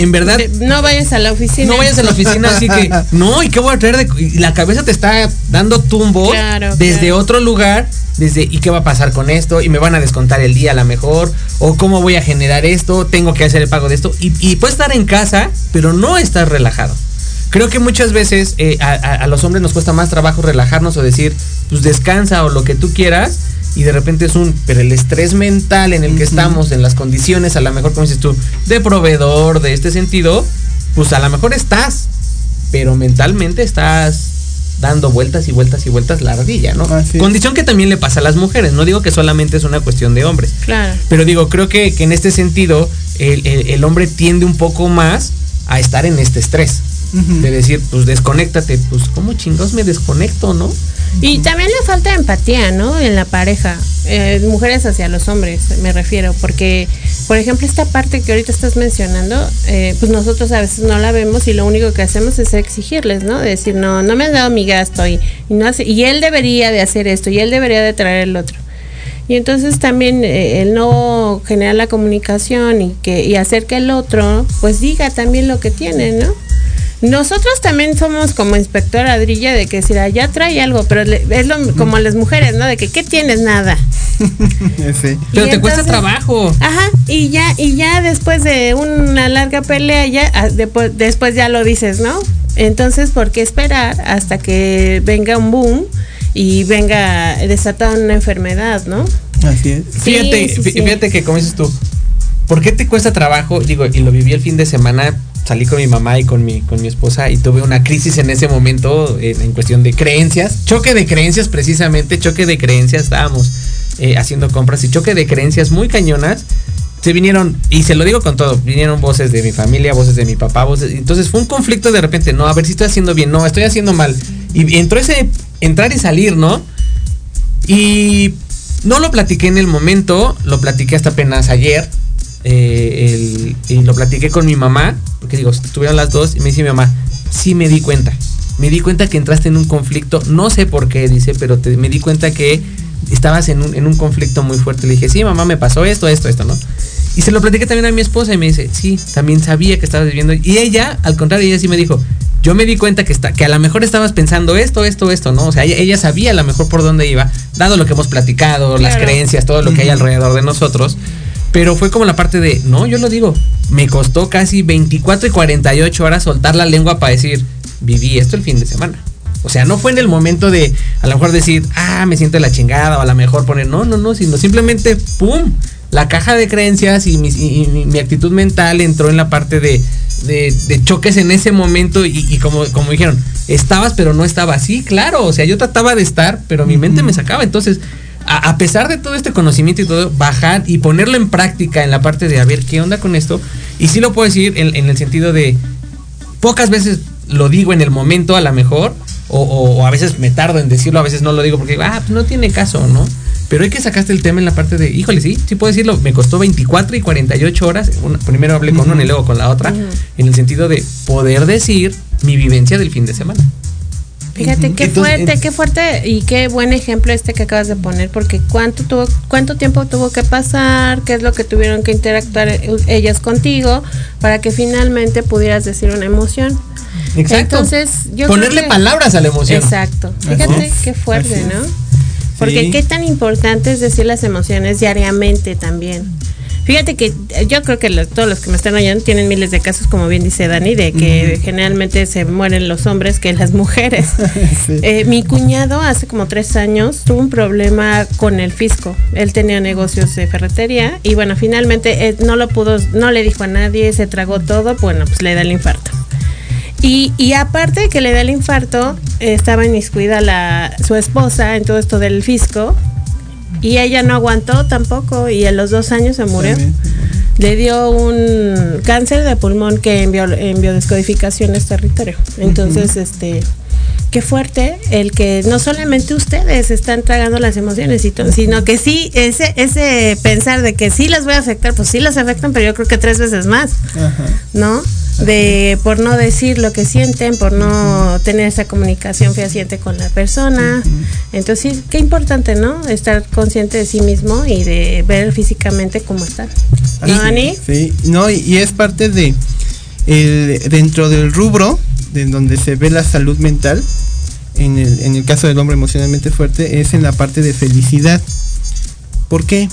Speaker 3: en verdad,
Speaker 5: No vayas a la oficina.
Speaker 3: no vayas a la oficina así que, no, ¿y qué voy a traer de.? y la cabeza te está dando tumbo
Speaker 5: Claro,
Speaker 3: desde
Speaker 5: claro.
Speaker 3: otro lugar, desde, ¿y qué va a pasar con esto? Y me van a descontar el día a lo mejor, o cómo voy a generar esto, tengo que hacer el pago de esto. Y, y puedes estar en casa, pero no estás relajado. Creo que muchas veces eh, a, a- a los hombres nos cuesta más trabajo relajarnos o decir, pues descansa o lo que tú quieras. Y de repente es un, pero el estrés mental en el que estamos, en las condiciones, a lo mejor, como dices tú, de proveedor, de este sentido, pues a lo mejor estás, pero mentalmente estás dando vueltas y vueltas y vueltas la ardilla, ¿no?
Speaker 4: Así.
Speaker 3: Condición que también le pasa a las mujeres, no digo que solamente es una cuestión de hombres.
Speaker 5: Claro.
Speaker 3: Pero digo, creo que, que en este sentido el, el- el hombre tiende un poco más a estar en este estrés. De decir, pues desconéctate, pues ¿cómo chingados me desconecto, no?
Speaker 5: Y también le falta empatía, ¿no? En la pareja, Eh, mujeres hacia los hombres, me refiero, porque, por ejemplo, esta parte que ahorita estás mencionando, eh, pues nosotros a veces no la vemos y lo único que hacemos es exigirles, ¿no? De decir, no, no me has dado mi gasto y, y no hace, y él debería de hacer esto y él debería de traer el otro. Y entonces también eh, el no generar la comunicación y que y hacer que el otro pues diga también lo que tiene, ¿no? Nosotros también somos como inspector ladrilla de que decir, ah, ya trae algo, pero le- es lo, como las mujeres, ¿no? De que, ¿qué tienes? Nada.
Speaker 4: Sí.
Speaker 3: Pero
Speaker 5: Y
Speaker 3: te cuesta trabajo.
Speaker 5: Ajá, y ya, y ya después de una larga pelea, ya ah, depo- después ya lo dices, ¿no? Entonces, ¿por qué esperar hasta que venga un boom y venga desatada una enfermedad, ¿no?
Speaker 4: Así es.
Speaker 5: Sí,
Speaker 3: Fíjate,
Speaker 5: sí,
Speaker 3: fí-
Speaker 5: sí.
Speaker 3: fíjate que como dices tú, ¿por qué te cuesta trabajo? Digo, y lo viví el fin de semana, salí con mi mamá y con mi, con mi esposa y tuve una crisis en ese momento eh, en cuestión de creencias, choque de creencias precisamente, choque de creencias, estábamos eh, haciendo compras y choque de creencias muy cañonas. Se vinieron, y se lo digo con todo, vinieron voces de mi familia, voces de mi papá, voces, entonces fue un conflicto de repente, no, a ver si estoy haciendo bien, no, estoy haciendo mal. Y entró ese entrar y salir, ¿no? Y no lo platiqué en el momento, lo platiqué hasta apenas ayer. Eh, el- y lo platiqué con mi mamá, porque digo, estuvieron las dos y me dice mi mamá, sí me di cuenta. Me di cuenta que entraste en un conflicto, no sé por qué, dice, pero te- me di cuenta que estabas en un, en un conflicto muy fuerte. Le dije, sí, mamá, me pasó esto, esto, esto, ¿no? Y se lo platiqué también a mi esposa y me dice, sí, también sabía que estabas viviendo. Y ella, al contrario, ella sí me dijo, yo me di cuenta que, está, que a lo mejor estabas pensando esto, esto, esto, ¿no? O sea, ella, ella sabía a lo mejor por dónde iba, dado lo que hemos platicado, las creencias, todo lo que hay alrededor de nosotros. Pero fue como la parte de, no, yo lo digo, me costó casi 24 y 48 horas soltar la lengua para decir, viví esto el fin de semana. O sea, no fue en el momento de a lo mejor decir, ah, me siento de la chingada, o a lo mejor poner, no, no, no, sino simplemente, ¡pum! La caja de creencias y mi, y- y mi actitud mental entró en la parte de, de- de choques en ese momento y, y como, como dijeron, estabas pero no estaba Sí, claro, o sea, yo trataba de estar, pero mi mente me sacaba. Entonces, a, a pesar de todo este conocimiento y todo, bajar y ponerlo en práctica en la parte de a ver qué onda con esto. Y sí lo puedo decir en, en el sentido de pocas veces lo digo en el momento a lo mejor, o, o- o a veces me tardo en decirlo, a veces no lo digo porque, ah, pues no tiene caso, ¿no? Pero hay que sacaste el tema en la parte de, híjole, sí, sí puedo decirlo, me costó 24 y 48 horas, una- primero hablé con una y luego con la otra, en el sentido de poder decir mi vivencia del fin de semana.
Speaker 5: Fíjate qué
Speaker 3: Entonces,
Speaker 5: fuerte,
Speaker 3: en-
Speaker 5: qué fuerte y qué buen ejemplo este que acabas de poner, porque cuánto tuvo, cuánto tiempo tuvo que pasar, qué es lo que tuvieron que interactuar eh, ellas contigo para que finalmente pudieras decir una emoción.
Speaker 3: Exacto.
Speaker 5: Entonces, yo
Speaker 3: Ponerle
Speaker 5: que-
Speaker 3: palabras a la emoción.
Speaker 5: Exacto. Fíjate qué fuerte. ¿no? Porque
Speaker 4: Sí.
Speaker 5: qué tan importante es decir las emociones diariamente también. Fíjate que eh, yo creo que los- todos los que me están oyendo tienen miles de casos, como bien dice Dani, de que generalmente se mueren los hombres que las mujeres.
Speaker 4: Sí.
Speaker 5: Eh, mi cuñado hace como tres años tuvo un problema con el fisco. Él tenía negocios de ferretería y bueno, finalmente eh, no lo pudo, no le dijo a nadie, se tragó todo, bueno, pues le da el infarto. Y, y aparte de que le da el infarto, estaba inmiscuida la, su esposa en todo esto del fisco y ella no aguantó tampoco y a los dos años se murió.
Speaker 4: También.
Speaker 5: Le dio un cáncer de pulmón que en, bio- en biodescodificación es territorio. Entonces, este, qué fuerte el que no solamente ustedes están tragando las emociones, sino que sí, ese, ese pensar de que sí las voy a afectar, pues sí las afectan, pero yo creo que tres veces más.
Speaker 4: Ajá.
Speaker 5: ¿no? De por no decir lo que sienten, por no tener esa comunicación fehaciente con la persona. Entonces, qué importante, ¿no? Estar consciente de sí mismo y de ver físicamente cómo están. ¿No, Dani?
Speaker 4: Sí, no, y, y es parte de el- dentro del rubro de donde se ve la salud mental, en el, en el caso del hombre emocionalmente fuerte, es en la parte de felicidad. ¿Por qué?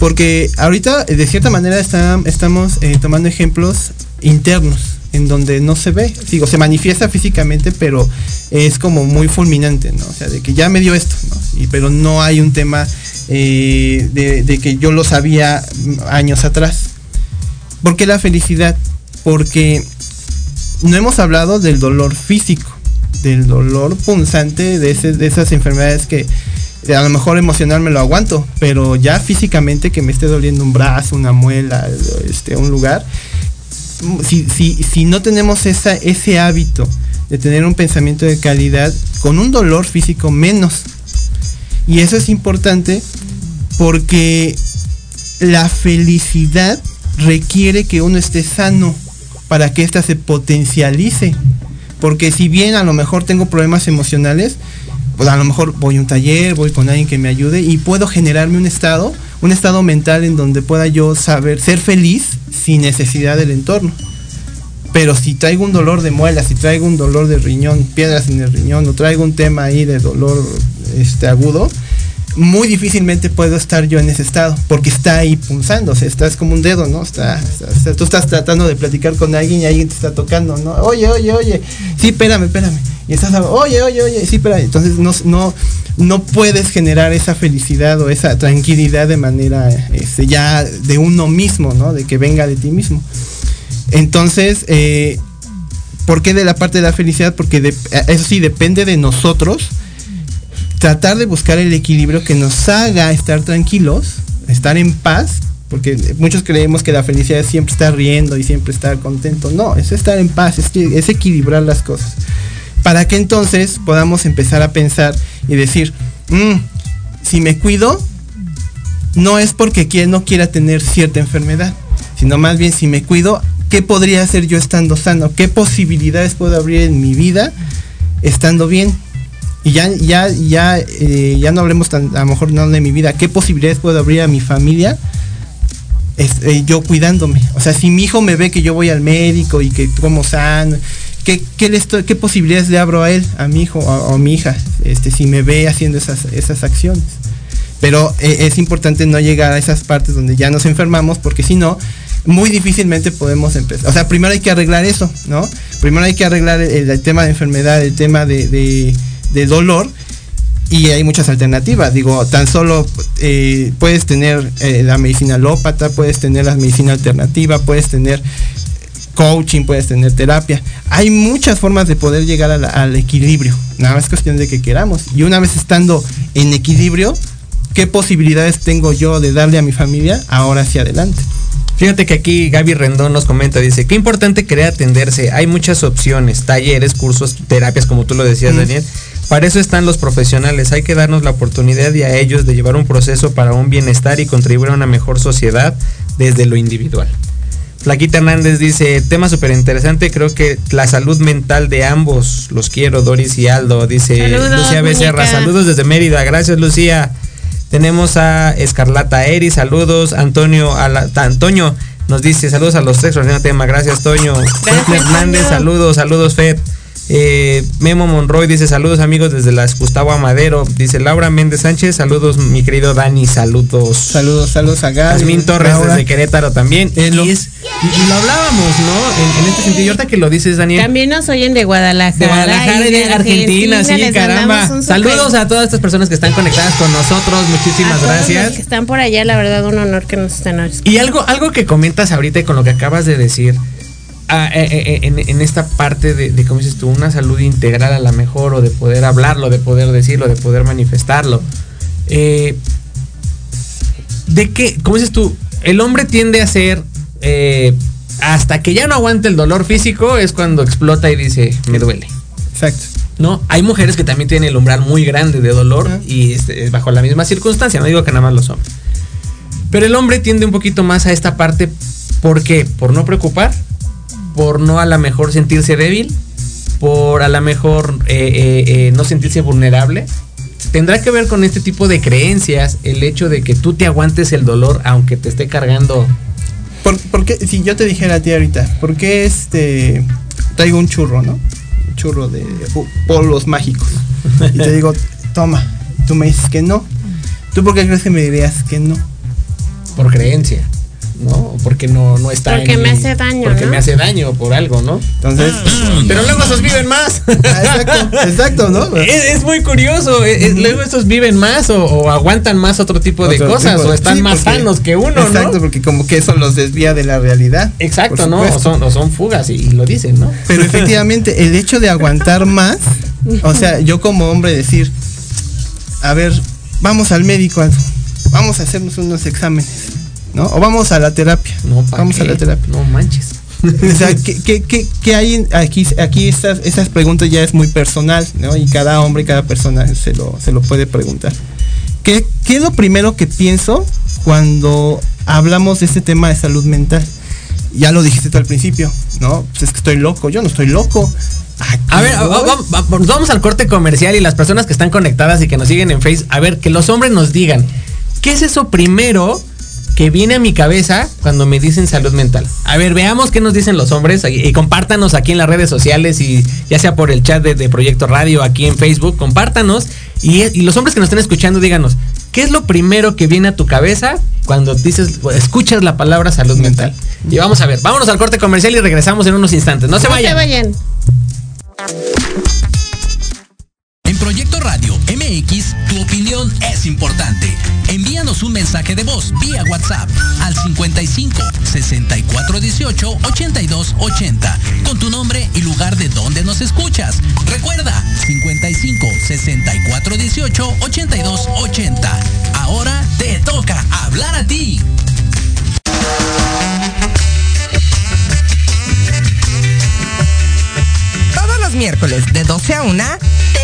Speaker 4: Porque ahorita de cierta manera está- estamos eh, tomando ejemplos internos en donde no se ve, se manifiesta físicamente, pero es como muy fulminante, ¿no? O sea, de que ya me dio esto, ¿no? Y, pero no hay un tema eh, de, de que yo lo sabía mm, años atrás. ¿Por qué la felicidad? Porque no hemos hablado del dolor físico, del dolor punzante de, ese- de esas enfermedades que a lo mejor emocional me lo aguanto, pero ya físicamente que me esté doliendo un brazo, una muela, este, un lugar, mm, si, si, si no tenemos esa, ese hábito de tener un pensamiento de calidad, con un dolor físico menos. Y eso es importante porque la felicidad requiere que uno esté sano para que ésta se potencialice. Porque si bien a lo mejor tengo problemas emocionales, pues a lo mejor voy a un taller, voy con alguien que me ayude y puedo generarme un estado, un estado mental en donde pueda yo saber ser feliz sin necesidad del entorno. Pero si traigo un dolor de muela, si traigo un dolor de riñón, piedras en el riñón, o traigo un tema ahí de dolor este, agudo, muy difícilmente puedo estar yo en ese estado, porque está ahí sea, estás como un dedo, ¿no? Está, está- está- tú estás tratando de platicar con alguien y alguien te está tocando, ¿no? Oye, oye, oye, sí, espérame, espérame. Y estás, oye, oye, oye, sí, espérame. Entonces no, no, puedes generar esa felicidad o esa tranquilidad de manera este, ya de uno mismo, ¿no? De que venga de ti mismo. Entonces, eh, ¿por qué de la parte de la felicidad? Porque eso sí, depende de nosotros tratar de buscar el equilibrio que nos haga estar tranquilos, estar en paz, porque muchos creemos que la felicidad es siempre estar riendo y siempre estar contento. No, es estar en paz, es, es equilibrar las cosas. Para que entonces podamos empezar a pensar y decir, "Mm, si me cuido, no es porque no quiera tener cierta enfermedad, sino más bien si me cuido, ¿qué podría hacer yo estando sano? ¿Qué posibilidades puedo abrir en mi vida estando bien? Y ya, ya, ya, eh, ya no hablemos tan, a lo mejor no de mi vida, ¿qué posibilidades puedo abrir a mi familia? Eh, yo cuidándome. O sea, si mi hijo me ve que yo voy al médico y que como sano, ¿qué, qué, posibilidades le abro a él, a mi hijo o, a mi hija, este, si me ve haciendo esas, esas acciones? Pero eh, es importante no llegar a esas partes donde ya nos enfermamos, porque si no, muy difícilmente podemos empezar. O sea, primero hay que arreglar eso, ¿no? Primero hay que arreglar el, tema de enfermedad, el tema de, de- de dolor, y hay muchas alternativas. Digo, tan solo eh, puedes tener eh, la medicina alópata, puedes tener la medicina alternativa, puedes tener coaching, puedes tener terapia. Hay muchas formas de poder llegar la- al equilibrio. Nada más es cuestión de que queramos. Y una vez estando en equilibrio, ¿qué posibilidades tengo yo de darle a mi familia ahora hacia adelante?
Speaker 3: Fíjate que aquí Gaby Rendón nos comenta, dice, qué importante querer atenderse, hay muchas opciones, talleres, cursos, terapias, como tú lo decías,
Speaker 4: Mm.
Speaker 3: Daniel. Para eso están los profesionales, hay que darnos la oportunidad y a ellos de llevar un proceso para un bienestar y contribuir a una mejor sociedad desde lo individual. Flaquita Hernández dice, tema súper interesante, creo que la salud mental de ambos, los quiero, Doris y Aldo, dice
Speaker 5: Saludos,
Speaker 3: Lucía Becerra,
Speaker 5: muñeca.
Speaker 3: saludos desde Mérida, gracias Lucía. Tenemos a Escarlata Eri, saludos, Antonio, a la- Antonio nos dice, saludos a los tres, tema, gracias Toño. Fred Hernández, saludos, saludos Fed. Eh, Memo Monroy dice saludos amigos desde las Gustavo Amadero. Dice Laura Méndez Sánchez, saludos mi querido Dani, saludos.
Speaker 4: Saludos, saludos a Gaby.
Speaker 3: Yasmín Torres
Speaker 4: Laura.
Speaker 3: desde Querétaro también.
Speaker 4: Eh, lo-
Speaker 3: y, es- y- y lo hablábamos, ¿no? En, en este sentido, y ahorita que lo dices, Daniel.
Speaker 5: También nos oyen de Guadalajara.
Speaker 3: De Guadalajara y de Argentina, sí, caramba. Saludos
Speaker 5: super-
Speaker 3: a todas estas personas que están conectadas con nosotros. Muchísimas
Speaker 5: a todos los
Speaker 3: gracias.
Speaker 5: que están por allá, la verdad, un honor que nos estén escuchando.
Speaker 3: Y algo, algo que comentas ahorita y con lo que acabas de decir, ah, eh, eh, en, en esta parte de, de, como dices tú, una salud integral a la mejor, o de poder hablarlo, de poder decirlo, de poder manifestarlo. Eh, de que, como dices tú, el hombre tiende a ser, eh, hasta que ya no aguanta el dolor físico, es cuando explota y dice, me duele.
Speaker 4: Exacto.
Speaker 3: ¿no? Hay mujeres que también tienen el umbral muy grande de dolor y este, es bajo la misma circunstancia, no digo que nada más los hombres. Pero el hombre tiende un poquito más a esta parte, ¿por qué? Por no preocupar, por no a lo mejor sentirse débil, por a lo mejor eh, eh, eh, no sentirse vulnerable. Tendrá que ver con este tipo de creencias el hecho de que tú te aguantes el dolor aunque te esté cargando.
Speaker 4: ¿Por, por qué? Si yo te dijera a ti ahorita, ¿por qué este traigo un churro, no? Un churro de polvos mágicos. Y te digo, toma. Tú me dices que no. ¿Tú por qué crees que me dirías que no?
Speaker 3: por creencia, ¿no? O Porque no, no está
Speaker 5: Porque
Speaker 3: en
Speaker 5: me hace daño,
Speaker 3: Porque
Speaker 5: ¿no?
Speaker 3: me hace daño por algo, ¿no?
Speaker 4: Entonces,
Speaker 3: Pero luego esos viven más.
Speaker 4: ah, exacto, exacto, ¿no?
Speaker 3: Es, es muy curioso. es- es- luego estos viven más o, o aguantan más otro tipo de
Speaker 4: Otro
Speaker 3: cosas
Speaker 4: tipo
Speaker 3: o están
Speaker 4: sí,
Speaker 3: más
Speaker 4: porque-
Speaker 3: sanos que uno,
Speaker 4: Exacto,
Speaker 3: ¿no?
Speaker 4: porque como que eso los desvía de la realidad.
Speaker 3: Exacto, ¿no? O son, o son fugas y, y lo dicen, ¿no?
Speaker 4: Pero efectivamente, el hecho de aguantar más, o sea, yo como hombre decir, a ver, vamos al médico, vamos a hacernos unos exámenes, ¿no? O vamos a la terapia.
Speaker 3: No, ¿pa'
Speaker 4: vamos
Speaker 3: qué?
Speaker 4: a la terapia.
Speaker 3: No manches.
Speaker 4: O sea, ¿qué, qué, qué- qué hay aquí? Aquí estas, esas preguntas ya es muy personal, ¿no? Y cada hombre y cada persona se lo, se lo puede preguntar. ¿Qué, ¿Qué es lo primero que pienso cuando hablamos de este tema de salud mental? Ya lo dijiste tú al principio, ¿no? Pues es que estoy loco, yo no estoy loco.
Speaker 3: A ver,
Speaker 4: voy.
Speaker 3: va- va- va- vamos vamos al corte comercial y las personas que están conectadas y que nos siguen en Face, a ver, que los hombres nos digan, ¿qué es eso primero que viene a mi cabeza cuando me dicen salud mental? A ver, veamos qué nos dicen los hombres y, y compártanos aquí en las redes sociales y ya sea por el chat de, de Proyecto Radio aquí en Facebook, compártanos y, y los hombres que nos estén escuchando díganos, ¿qué es lo primero que viene a tu cabeza cuando dices, escuchas la palabra salud mental? Y vamos a ver, vámonos al corte comercial y regresamos en unos instantes. No se
Speaker 5: No
Speaker 3: vayan.
Speaker 5: se vayan.
Speaker 1: En Proyecto Radio MX, tu opinión es importante. Envíanos un mensaje de voz vía WhatsApp al 55 64 18 82 80 con tu nombre y lugar de donde nos escuchas. Recuerda 55 64 18 82 80. Ahora te toca hablar a ti.
Speaker 8: Todos los miércoles de 12 a 1,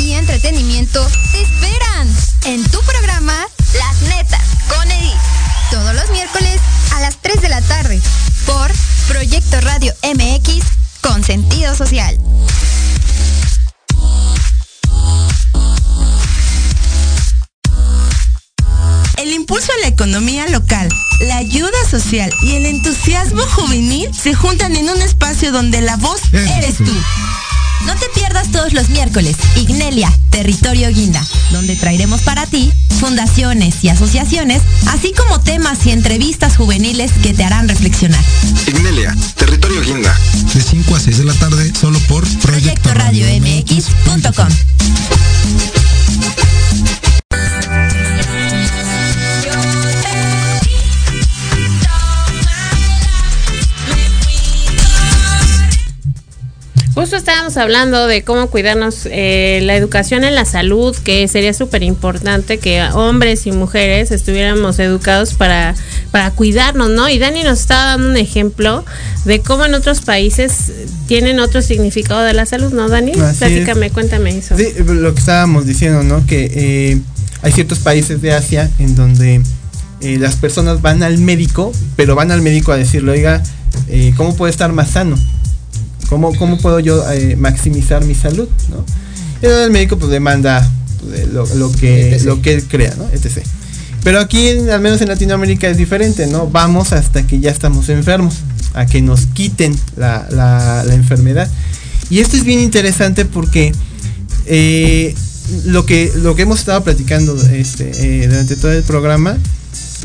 Speaker 9: Y entretenimiento te esperan en tu programa Las Netas con Edith. Todos los miércoles a las 3 de la tarde por Proyecto Radio MX con sentido social.
Speaker 8: El impulso a la economía local, la ayuda social y el entusiasmo juvenil se juntan en un espacio donde la voz eres tú.
Speaker 10: No te pierdas todos los miércoles Ignelia, Territorio Guinda, donde traeremos para ti fundaciones y asociaciones, así como temas y entrevistas juveniles que te harán reflexionar.
Speaker 11: Ignelia, Territorio Guinda. De 5 a 6 de la tarde, solo por
Speaker 10: Proyecto
Speaker 5: Justo estábamos hablando de cómo cuidarnos eh, la educación en la salud, que sería súper importante que hombres y mujeres estuviéramos educados para, para cuidarnos, ¿no? Y Dani nos estaba dando un ejemplo de cómo en otros países tienen otro significado de la salud, ¿no, Dani?
Speaker 4: Así es.
Speaker 5: Cuéntame eso.
Speaker 4: Sí, lo que estábamos diciendo, ¿no? Que eh, hay ciertos países de Asia en donde eh, las personas van al médico, pero van al médico a decirle, oiga, eh, ¿cómo puedo estar más sano? ¿Cómo, cómo puedo yo eh, maximizar mi salud? ¿no? El médico pues demanda pues, lo, lo que, lo que él crea, ¿no? etc. Pero aquí, al menos en Latinoamérica, es diferente, ¿no? Vamos hasta que ya estamos enfermos, a que nos quiten la, la- la enfermedad. Y esto es bien interesante porque eh, lo, que, lo que hemos estado platicando este, eh, durante todo el programa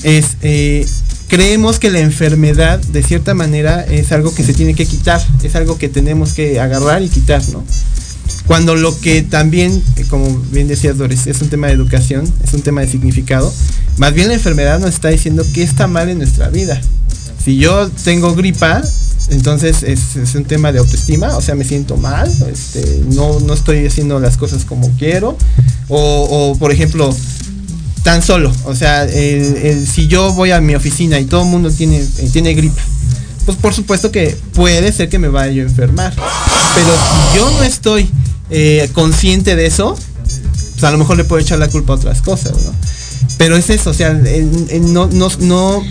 Speaker 4: es, eh, creemos que la enfermedad de cierta manera es algo que se tiene que quitar, es algo que tenemos que agarrar y quitar, ¿no? Cuando lo que también, eh, como bien decías Doris, es un tema de educación, es un tema de significado, más bien la enfermedad nos está diciendo qué está mal en nuestra vida. Si yo tengo gripa, entonces es, un tema de autoestima, o sea, me siento mal, este, no, no estoy haciendo las cosas como quiero, o, o, por ejemplo, tan solo, o sea, el- el- si yo voy a mi oficina y todo el mundo tiene, eh, tiene gripa, pues por supuesto que puede ser que me vaya yo a enfermar. Pero si yo no estoy eh, consciente de eso, pues a lo mejor le puedo echar la culpa a otras cosas, ¿no? Pero es eso, o sea, el- el no, no, no,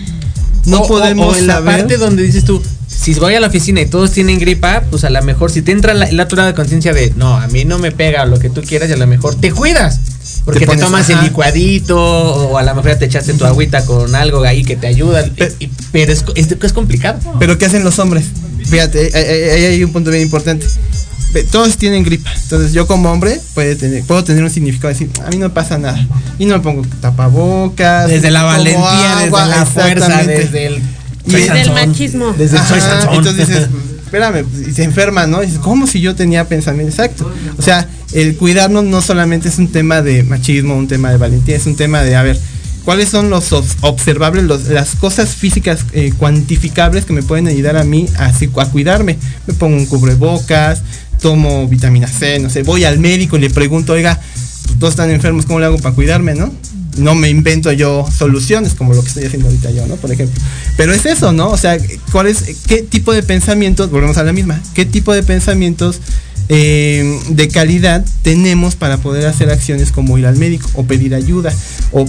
Speaker 4: no
Speaker 3: O-
Speaker 4: podemos
Speaker 3: o en la parte donde dices tú, si voy a la oficina y todos tienen gripa, pues a lo mejor si te entra la- lado de conciencia de, no, a mí no me pega lo que tú quieras y a lo mejor te cuidas. Porque te,
Speaker 4: pones-
Speaker 3: tomas el licuadito o a lo mejor ya te echaste tu agüita con algo ahí que te ayuda. y- pero es, es, es complicado.
Speaker 4: Pero ¿qué hacen los hombres? Fíjate, ahí- ahí ahí hay un punto bien importante. Todos tienen gripa. Entonces yo como hombre puede tener, puedo tener un significado de decir, a mí no pasa nada. Y no me pongo tapabocas.
Speaker 3: Desde la valentía,
Speaker 4: agua,
Speaker 3: desde la fuerza, desde el...
Speaker 4: Y-
Speaker 5: Del
Speaker 3: Sansón.
Speaker 5: machismo.
Speaker 3: Desde el soy
Speaker 4: entonces dices, espérame, y se enferma, ¿no? Y dices, ¿cómo si yo tenía pensamiento exacto? O sea, el cuidarnos no solamente es un tema de machismo, un tema de valentía, es un tema de, a ver, ¿cuáles son los obs- observables, las cosas físicas eh, cuantificables que me pueden ayudar a mí a, cuidarme? Me pongo un cubrebocas, tomo vitamina C, no sé, voy al médico y le pregunto, oiga, todos están enfermos, ¿cómo le hago para cuidarme, no? No me invento yo soluciones como lo que estoy haciendo ahorita yo, ¿no? Por ejemplo. Pero es eso, ¿no? O sea, ¿cuál es, qué tipo de pensamientos, volvemos a la misma, qué tipo de pensamientos eh, de calidad tenemos para poder hacer acciones como ir al médico o pedir ayuda o,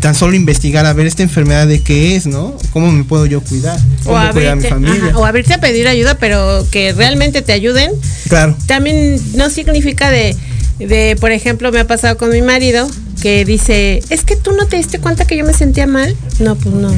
Speaker 4: tan solo investigar a ver esta enfermedad de qué es, ¿no? ¿Cómo me puedo yo cuidar?
Speaker 5: O
Speaker 4: ¿Cómo cuidar a mi
Speaker 5: abrirte,
Speaker 4: familia?
Speaker 5: ajá, o abrirte a pedir ayuda, pero que realmente te ayuden.
Speaker 4: Claro.
Speaker 5: También no significa de, de, por ejemplo, me ha pasado con mi marido que dice, es que tú no te diste cuenta que yo me sentía mal. No, pues no.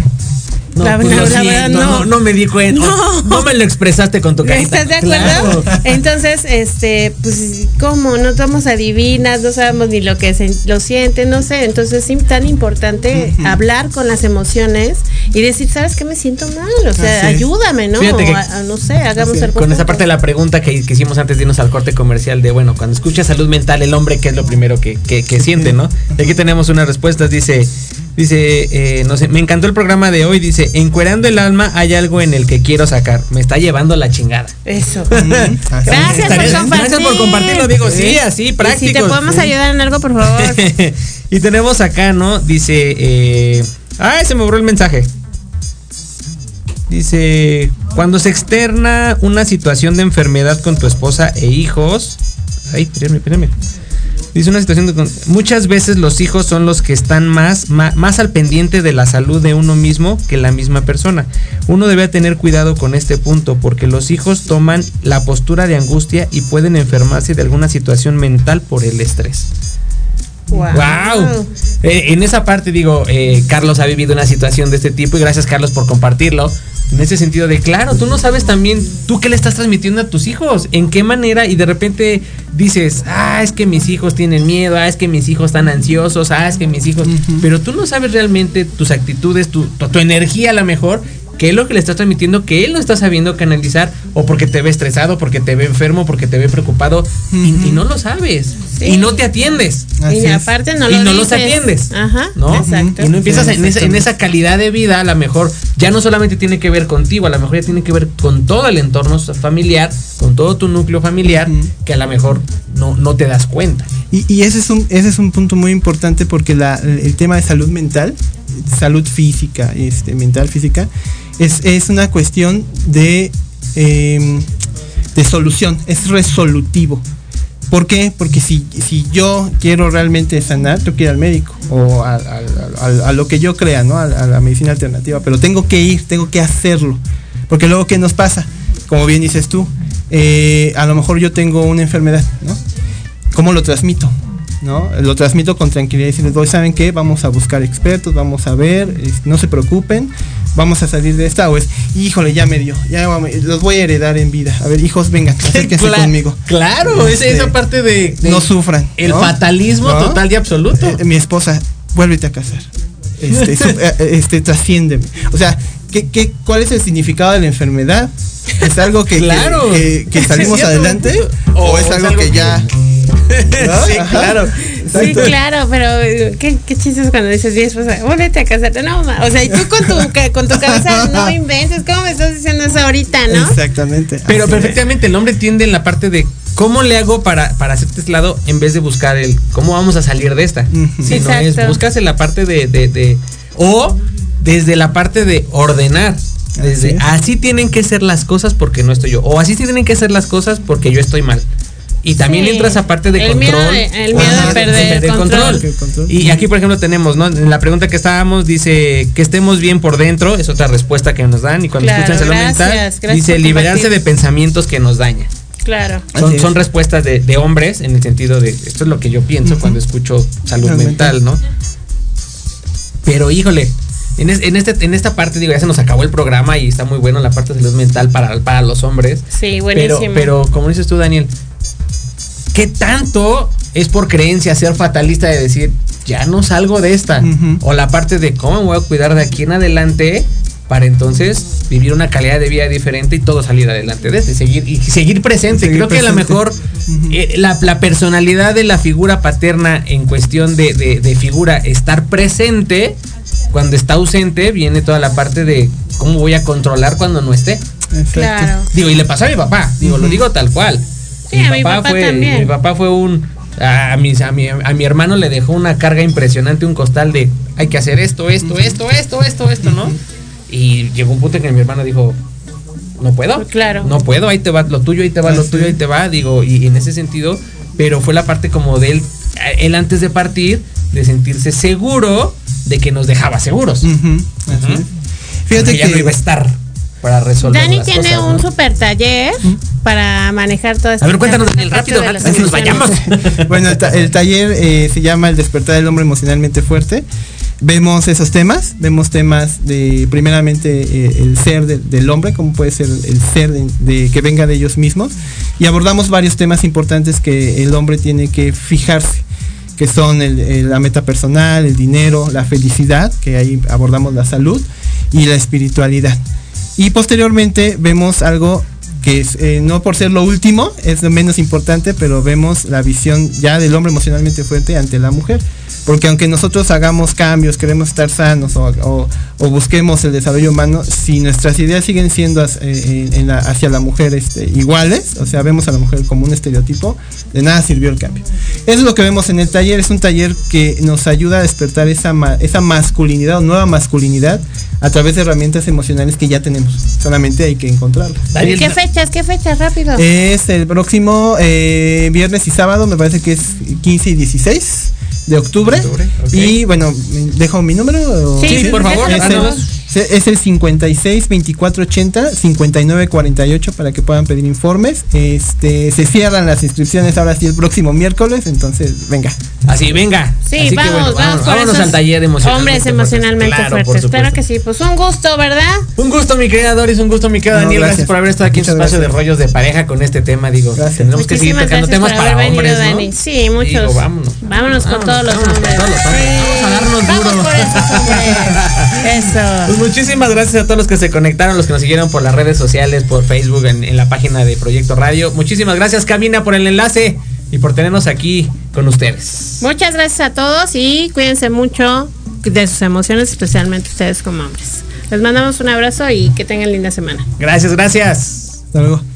Speaker 3: No,
Speaker 5: La
Speaker 3: pues
Speaker 5: verdad,
Speaker 3: lo
Speaker 5: la
Speaker 3: siento,
Speaker 5: verdad,
Speaker 3: no.
Speaker 5: no.
Speaker 3: no, no me di cuenta.
Speaker 5: No.
Speaker 3: No. me lo expresaste con tu carita.
Speaker 5: ¿Estás de acuerdo?
Speaker 3: Claro.
Speaker 5: Entonces, este, pues, ¿cómo? No somos adivinas, no sabemos ni lo que se, lo sienten, no sé. Entonces, sí, tan importante hablar con las emociones y decir, ¿sabes qué? Me siento mal. O sea,
Speaker 3: Así es.
Speaker 5: ayúdame, ¿no?
Speaker 3: Fíjate que-
Speaker 5: O a- a- no sé, hagamos algo.
Speaker 3: Con esa parte de la pregunta que, que hicimos antes de irnos al corte comercial de, bueno, cuando escucha salud mental, el hombre, ¿qué es lo primero que, que- que siente, no? Y aquí tenemos unas respuestas, dice, dice, eh, no sé, me encantó el programa de hoy, dice, encuerando el alma hay algo en el que quiero sacar, me está llevando la chingada.
Speaker 5: Eso. Gracias por
Speaker 3: Gracias por compartirlo, digo, sí,
Speaker 5: Sí.
Speaker 3: así, práctico.
Speaker 5: Si te podemos ayudar en algo, por favor.
Speaker 3: y tenemos acá, ¿no? Dice, eh, ay, se me borró el mensaje. Dice, cuando se externa una situación de enfermedad con tu esposa e hijos. Ay, espérenme, espérenme. Dice una situación de... Muchas veces los hijos son los que están más, más, al pendiente de la salud de uno mismo que la misma persona. Uno debe tener cuidado con este punto porque los hijos toman la postura de angustia y pueden enfermarse de alguna situación mental por el estrés.
Speaker 5: Wow.
Speaker 3: ¡Wow! Eh, en esa parte, digo, eh, Carlos ha vivido una situación de este tipo y gracias, Carlos, por compartirlo. En ese sentido de, claro, tú no sabes también, tú qué le estás transmitiendo a tus hijos, en qué manera, y de repente dices, ah, es que mis hijos tienen miedo, ah, es que mis hijos están ansiosos, ah, es que mis hijos. Pero tú no sabes realmente tus actitudes, tu, tu, tu energía a lo mejor, qué es lo que le estás transmitiendo, que él no está sabiendo canalizar, o porque te ve estresado, porque te ve enfermo, porque te ve preocupado, y, y no lo sabes,
Speaker 5: Sí.
Speaker 3: y no te atiendes.
Speaker 4: Así
Speaker 5: y aparte no
Speaker 3: y
Speaker 5: lo
Speaker 3: no los atiendes.
Speaker 5: Ajá.
Speaker 3: ¿no?
Speaker 5: Exacto.
Speaker 3: Y no empiezas
Speaker 4: Sí,
Speaker 3: en, esa, en esa calidad de vida, a lo mejor ya no solamente tiene que ver contigo, a lo mejor ya tiene que ver con todo el entorno familiar, con todo tu núcleo familiar, que a lo mejor no, no te das cuenta.
Speaker 4: Y, y ese, es un, ese es un punto muy importante porque la, el tema de salud mental, salud física, este, mental, física, es, es una cuestión de, em, de solución, es resolutivo. ¿Por qué? Porque si, si yo quiero realmente sanar, tengo que ir al médico o a, a- a- lo que yo crea, ¿no? A, a la medicina alternativa. Pero tengo que ir, tengo que hacerlo. Porque luego, ¿qué nos pasa? Como bien dices tú, eh, a lo mejor yo tengo una enfermedad, ¿no? ¿Cómo lo transmito? ¿No? Lo transmito con tranquilidad y decirles, "Oye, ¿saben qué? Vamos a buscar expertos, vamos a ver, es- no se preocupen, vamos a salir de esta. O es, híjole, ya me dio, ya los voy a heredar en vida. A ver, hijos, vengan, acérquense
Speaker 3: Cla-
Speaker 4: conmigo.
Speaker 3: Claro, esa,
Speaker 4: Este,
Speaker 3: esa parte de, de-
Speaker 4: no sufran.
Speaker 3: El
Speaker 4: ¿no?
Speaker 3: fatalismo
Speaker 4: ¿No?
Speaker 3: total y absoluto.
Speaker 4: Eh, mi esposa, vuélvete a casar. Este, su- eh, eh, este trasciéndeme. O sea, ¿qué, qué, cuál es el significado de la enfermedad? ¿Es algo que,
Speaker 3: Claro.
Speaker 4: que, salimos adelante? ¿O,
Speaker 3: O
Speaker 4: es
Speaker 3: es
Speaker 4: algo, que- ya... ¿no?
Speaker 3: Sí,
Speaker 4: Ajá.
Speaker 3: claro.
Speaker 5: Sí,
Speaker 4: Exacto.
Speaker 5: claro, pero eh, ¿qué, qué chistes cuando dices, mi esposa, vuélvete a casarte. No, ma, o sea, y tú con tu, con tu cabeza no inventes, ¿cómo me estás diciendo eso ahorita, no?
Speaker 4: Exactamente.
Speaker 3: Pero
Speaker 4: Así es.
Speaker 3: perfectamente el hombre tiende en la parte de cómo le hago para, para hacerte este lado en vez de buscar el cómo vamos a salir de esta. Si no es, buscas en la parte de, de- de- o desde la parte de ordenar. Desde
Speaker 4: Así es.
Speaker 3: así tienen que ser las cosas porque no estoy yo. O así tienen que ser las cosas porque yo estoy mal. Y también
Speaker 5: Sí.
Speaker 3: entra esa parte de
Speaker 5: El
Speaker 3: control.
Speaker 5: miedo de- el miedo de perder control.
Speaker 4: El control.
Speaker 3: Y aquí, por ejemplo, tenemos, ¿no? En la pregunta que estábamos, dice que estemos bien por dentro, es otra respuesta que nos dan. Y cuando
Speaker 5: Claro,
Speaker 3: escuchan salud mental,
Speaker 5: gracias
Speaker 3: dice liberarse de pensamientos que nos dañan.
Speaker 5: Claro.
Speaker 3: Son, respuestas de, de hombres en el sentido de esto es lo que yo pienso cuando escucho salud mental, ¿no? Pero híjole, en, es- en, este, en esta parte, digo, ya se nos acabó el programa y está muy bueno la parte de salud mental para, para los hombres.
Speaker 5: Sí,
Speaker 3: Pero,
Speaker 5: buenísimo.
Speaker 3: pero, como dices tú, Daniel, ¿qué tanto es por creencia ser fatalista de decir, ya no salgo de esta? O la parte de cómo me voy a cuidar de aquí en adelante para entonces vivir una calidad de vida diferente y todo salir adelante de este, seguir, y seguir presente.
Speaker 4: Seguir
Speaker 3: Creo que a lo mejor eh, la, la personalidad de la figura paterna en cuestión de, de- de figura estar presente, cuando está ausente, viene toda la parte de cómo voy a controlar cuando no esté.
Speaker 4: Exacto.
Speaker 5: Claro.
Speaker 3: Digo, y le pasó a mi papá, digo, lo digo tal cual.
Speaker 5: Sí, a mi papá
Speaker 3: fue,
Speaker 5: también.
Speaker 3: Mi papá fue un. A, mis- a mi, a mi hermano le dejó una carga impresionante, un costal de hay que hacer esto, esto, esto, esto, esto, esto, ¿no? Y llegó un punto en que mi hermano dijo, no puedo.
Speaker 5: Claro.
Speaker 3: No puedo, ahí te va lo tuyo, ahí te va lo tuyo, ahí te va. Digo, y, y en ese sentido, pero fue la parte como de él, él antes de partir, de sentirse seguro de que nos dejaba seguros.
Speaker 4: Ujú, así
Speaker 3: Ujú.
Speaker 4: es. Fíjate
Speaker 3: Porque ya no
Speaker 4: que
Speaker 3: iba a estar para resolver.
Speaker 5: Dani
Speaker 3: las
Speaker 5: tiene
Speaker 3: cosas,
Speaker 5: un
Speaker 3: ¿no?
Speaker 5: super taller para manejar toda esta
Speaker 3: A ver, cuéntanos, Daniel, rápido, antes que nos vayamos.
Speaker 4: bueno, el, ta- el taller eh, se llama El despertar del hombre emocionalmente fuerte. Vemos esos temas, vemos temas de primeramente eh, el ser de- del hombre, como puede ser el ser de, de- que venga de ellos mismos, y abordamos varios temas importantes que el hombre tiene que fijarse, que son el- el- la meta personal, el dinero, la felicidad, que ahí abordamos la salud y la espiritualidad. Y posteriormente vemos algo que es, eh, no por ser lo último, es lo menos importante, pero vemos la visión ya del hombre emocionalmente fuerte ante la mujer. Porque aunque nosotros hagamos cambios, queremos estar sanos o, o- o busquemos el desarrollo humano, si nuestras ideas siguen siendo as- eh, en la- hacia la mujer este, iguales, o sea, vemos a la mujer como un estereotipo, de nada sirvió el cambio. Eso es lo que vemos en el taller, es un taller que nos ayuda a despertar esa, ma- esa masculinidad o nueva masculinidad a través de herramientas emocionales que ya tenemos. Solamente hay que encontrarlas.
Speaker 5: ¿Qué fechas? ¿Qué fechas? Rápido.
Speaker 4: Es el próximo eh, viernes y sábado, me parece que es 15 y 16 de octubre.
Speaker 3: Octubre, ok.
Speaker 4: Y bueno, ¿dejo mi número?
Speaker 5: Sí,
Speaker 3: Sí, por favor,
Speaker 4: Es el. Es el 56 24 80 59 48 para que puedan pedir informes. Este se cierran las inscripciones ahora sí el próximo miércoles, entonces venga.
Speaker 3: Así, venga.
Speaker 5: Sí,
Speaker 3: Así que,
Speaker 5: vamos,
Speaker 3: bueno,
Speaker 5: vamos por
Speaker 3: vámonos
Speaker 5: esos
Speaker 3: al taller emocionalmente
Speaker 5: Hombres
Speaker 3: fuertes.
Speaker 5: emocionalmente
Speaker 3: Claro,
Speaker 5: fuertes. Claro
Speaker 3: supuesto.
Speaker 5: que sí. Pues un gusto, ¿verdad?
Speaker 3: Un gusto, mi querida Doris, un gusto, mi querida
Speaker 4: No,
Speaker 3: Daniel. Gracias.
Speaker 4: gracias.
Speaker 3: por haber estado aquí
Speaker 4: Muchas
Speaker 3: en su espacio
Speaker 4: gracias.
Speaker 3: de rollos de pareja con este tema. Digo,
Speaker 4: Gracias.
Speaker 3: tenemos que seguir tocando temas para
Speaker 5: venido,
Speaker 3: hombres, ¿no?
Speaker 5: Dani. Sí, muchos.
Speaker 3: Digo, vámonos.
Speaker 5: Vámonos con
Speaker 3: Vámonos,
Speaker 5: todos los
Speaker 3: vámonos con
Speaker 5: hombres.
Speaker 3: todos los hombres. Vamos a darnos
Speaker 5: Vamos
Speaker 3: duro.
Speaker 5: por esos hombres. Eso.
Speaker 3: Muchísimas gracias a todos los que se conectaron, los que nos siguieron por las redes sociales, por Facebook, en, en la página de Proyecto Radio. Muchísimas gracias, Camina, por el enlace y por tenernos aquí con ustedes.
Speaker 5: Muchas gracias a todos y cuídense mucho de sus emociones, especialmente ustedes como hombres. Les mandamos un abrazo y que tengan linda semana.
Speaker 3: Gracias, gracias.
Speaker 4: Hasta luego.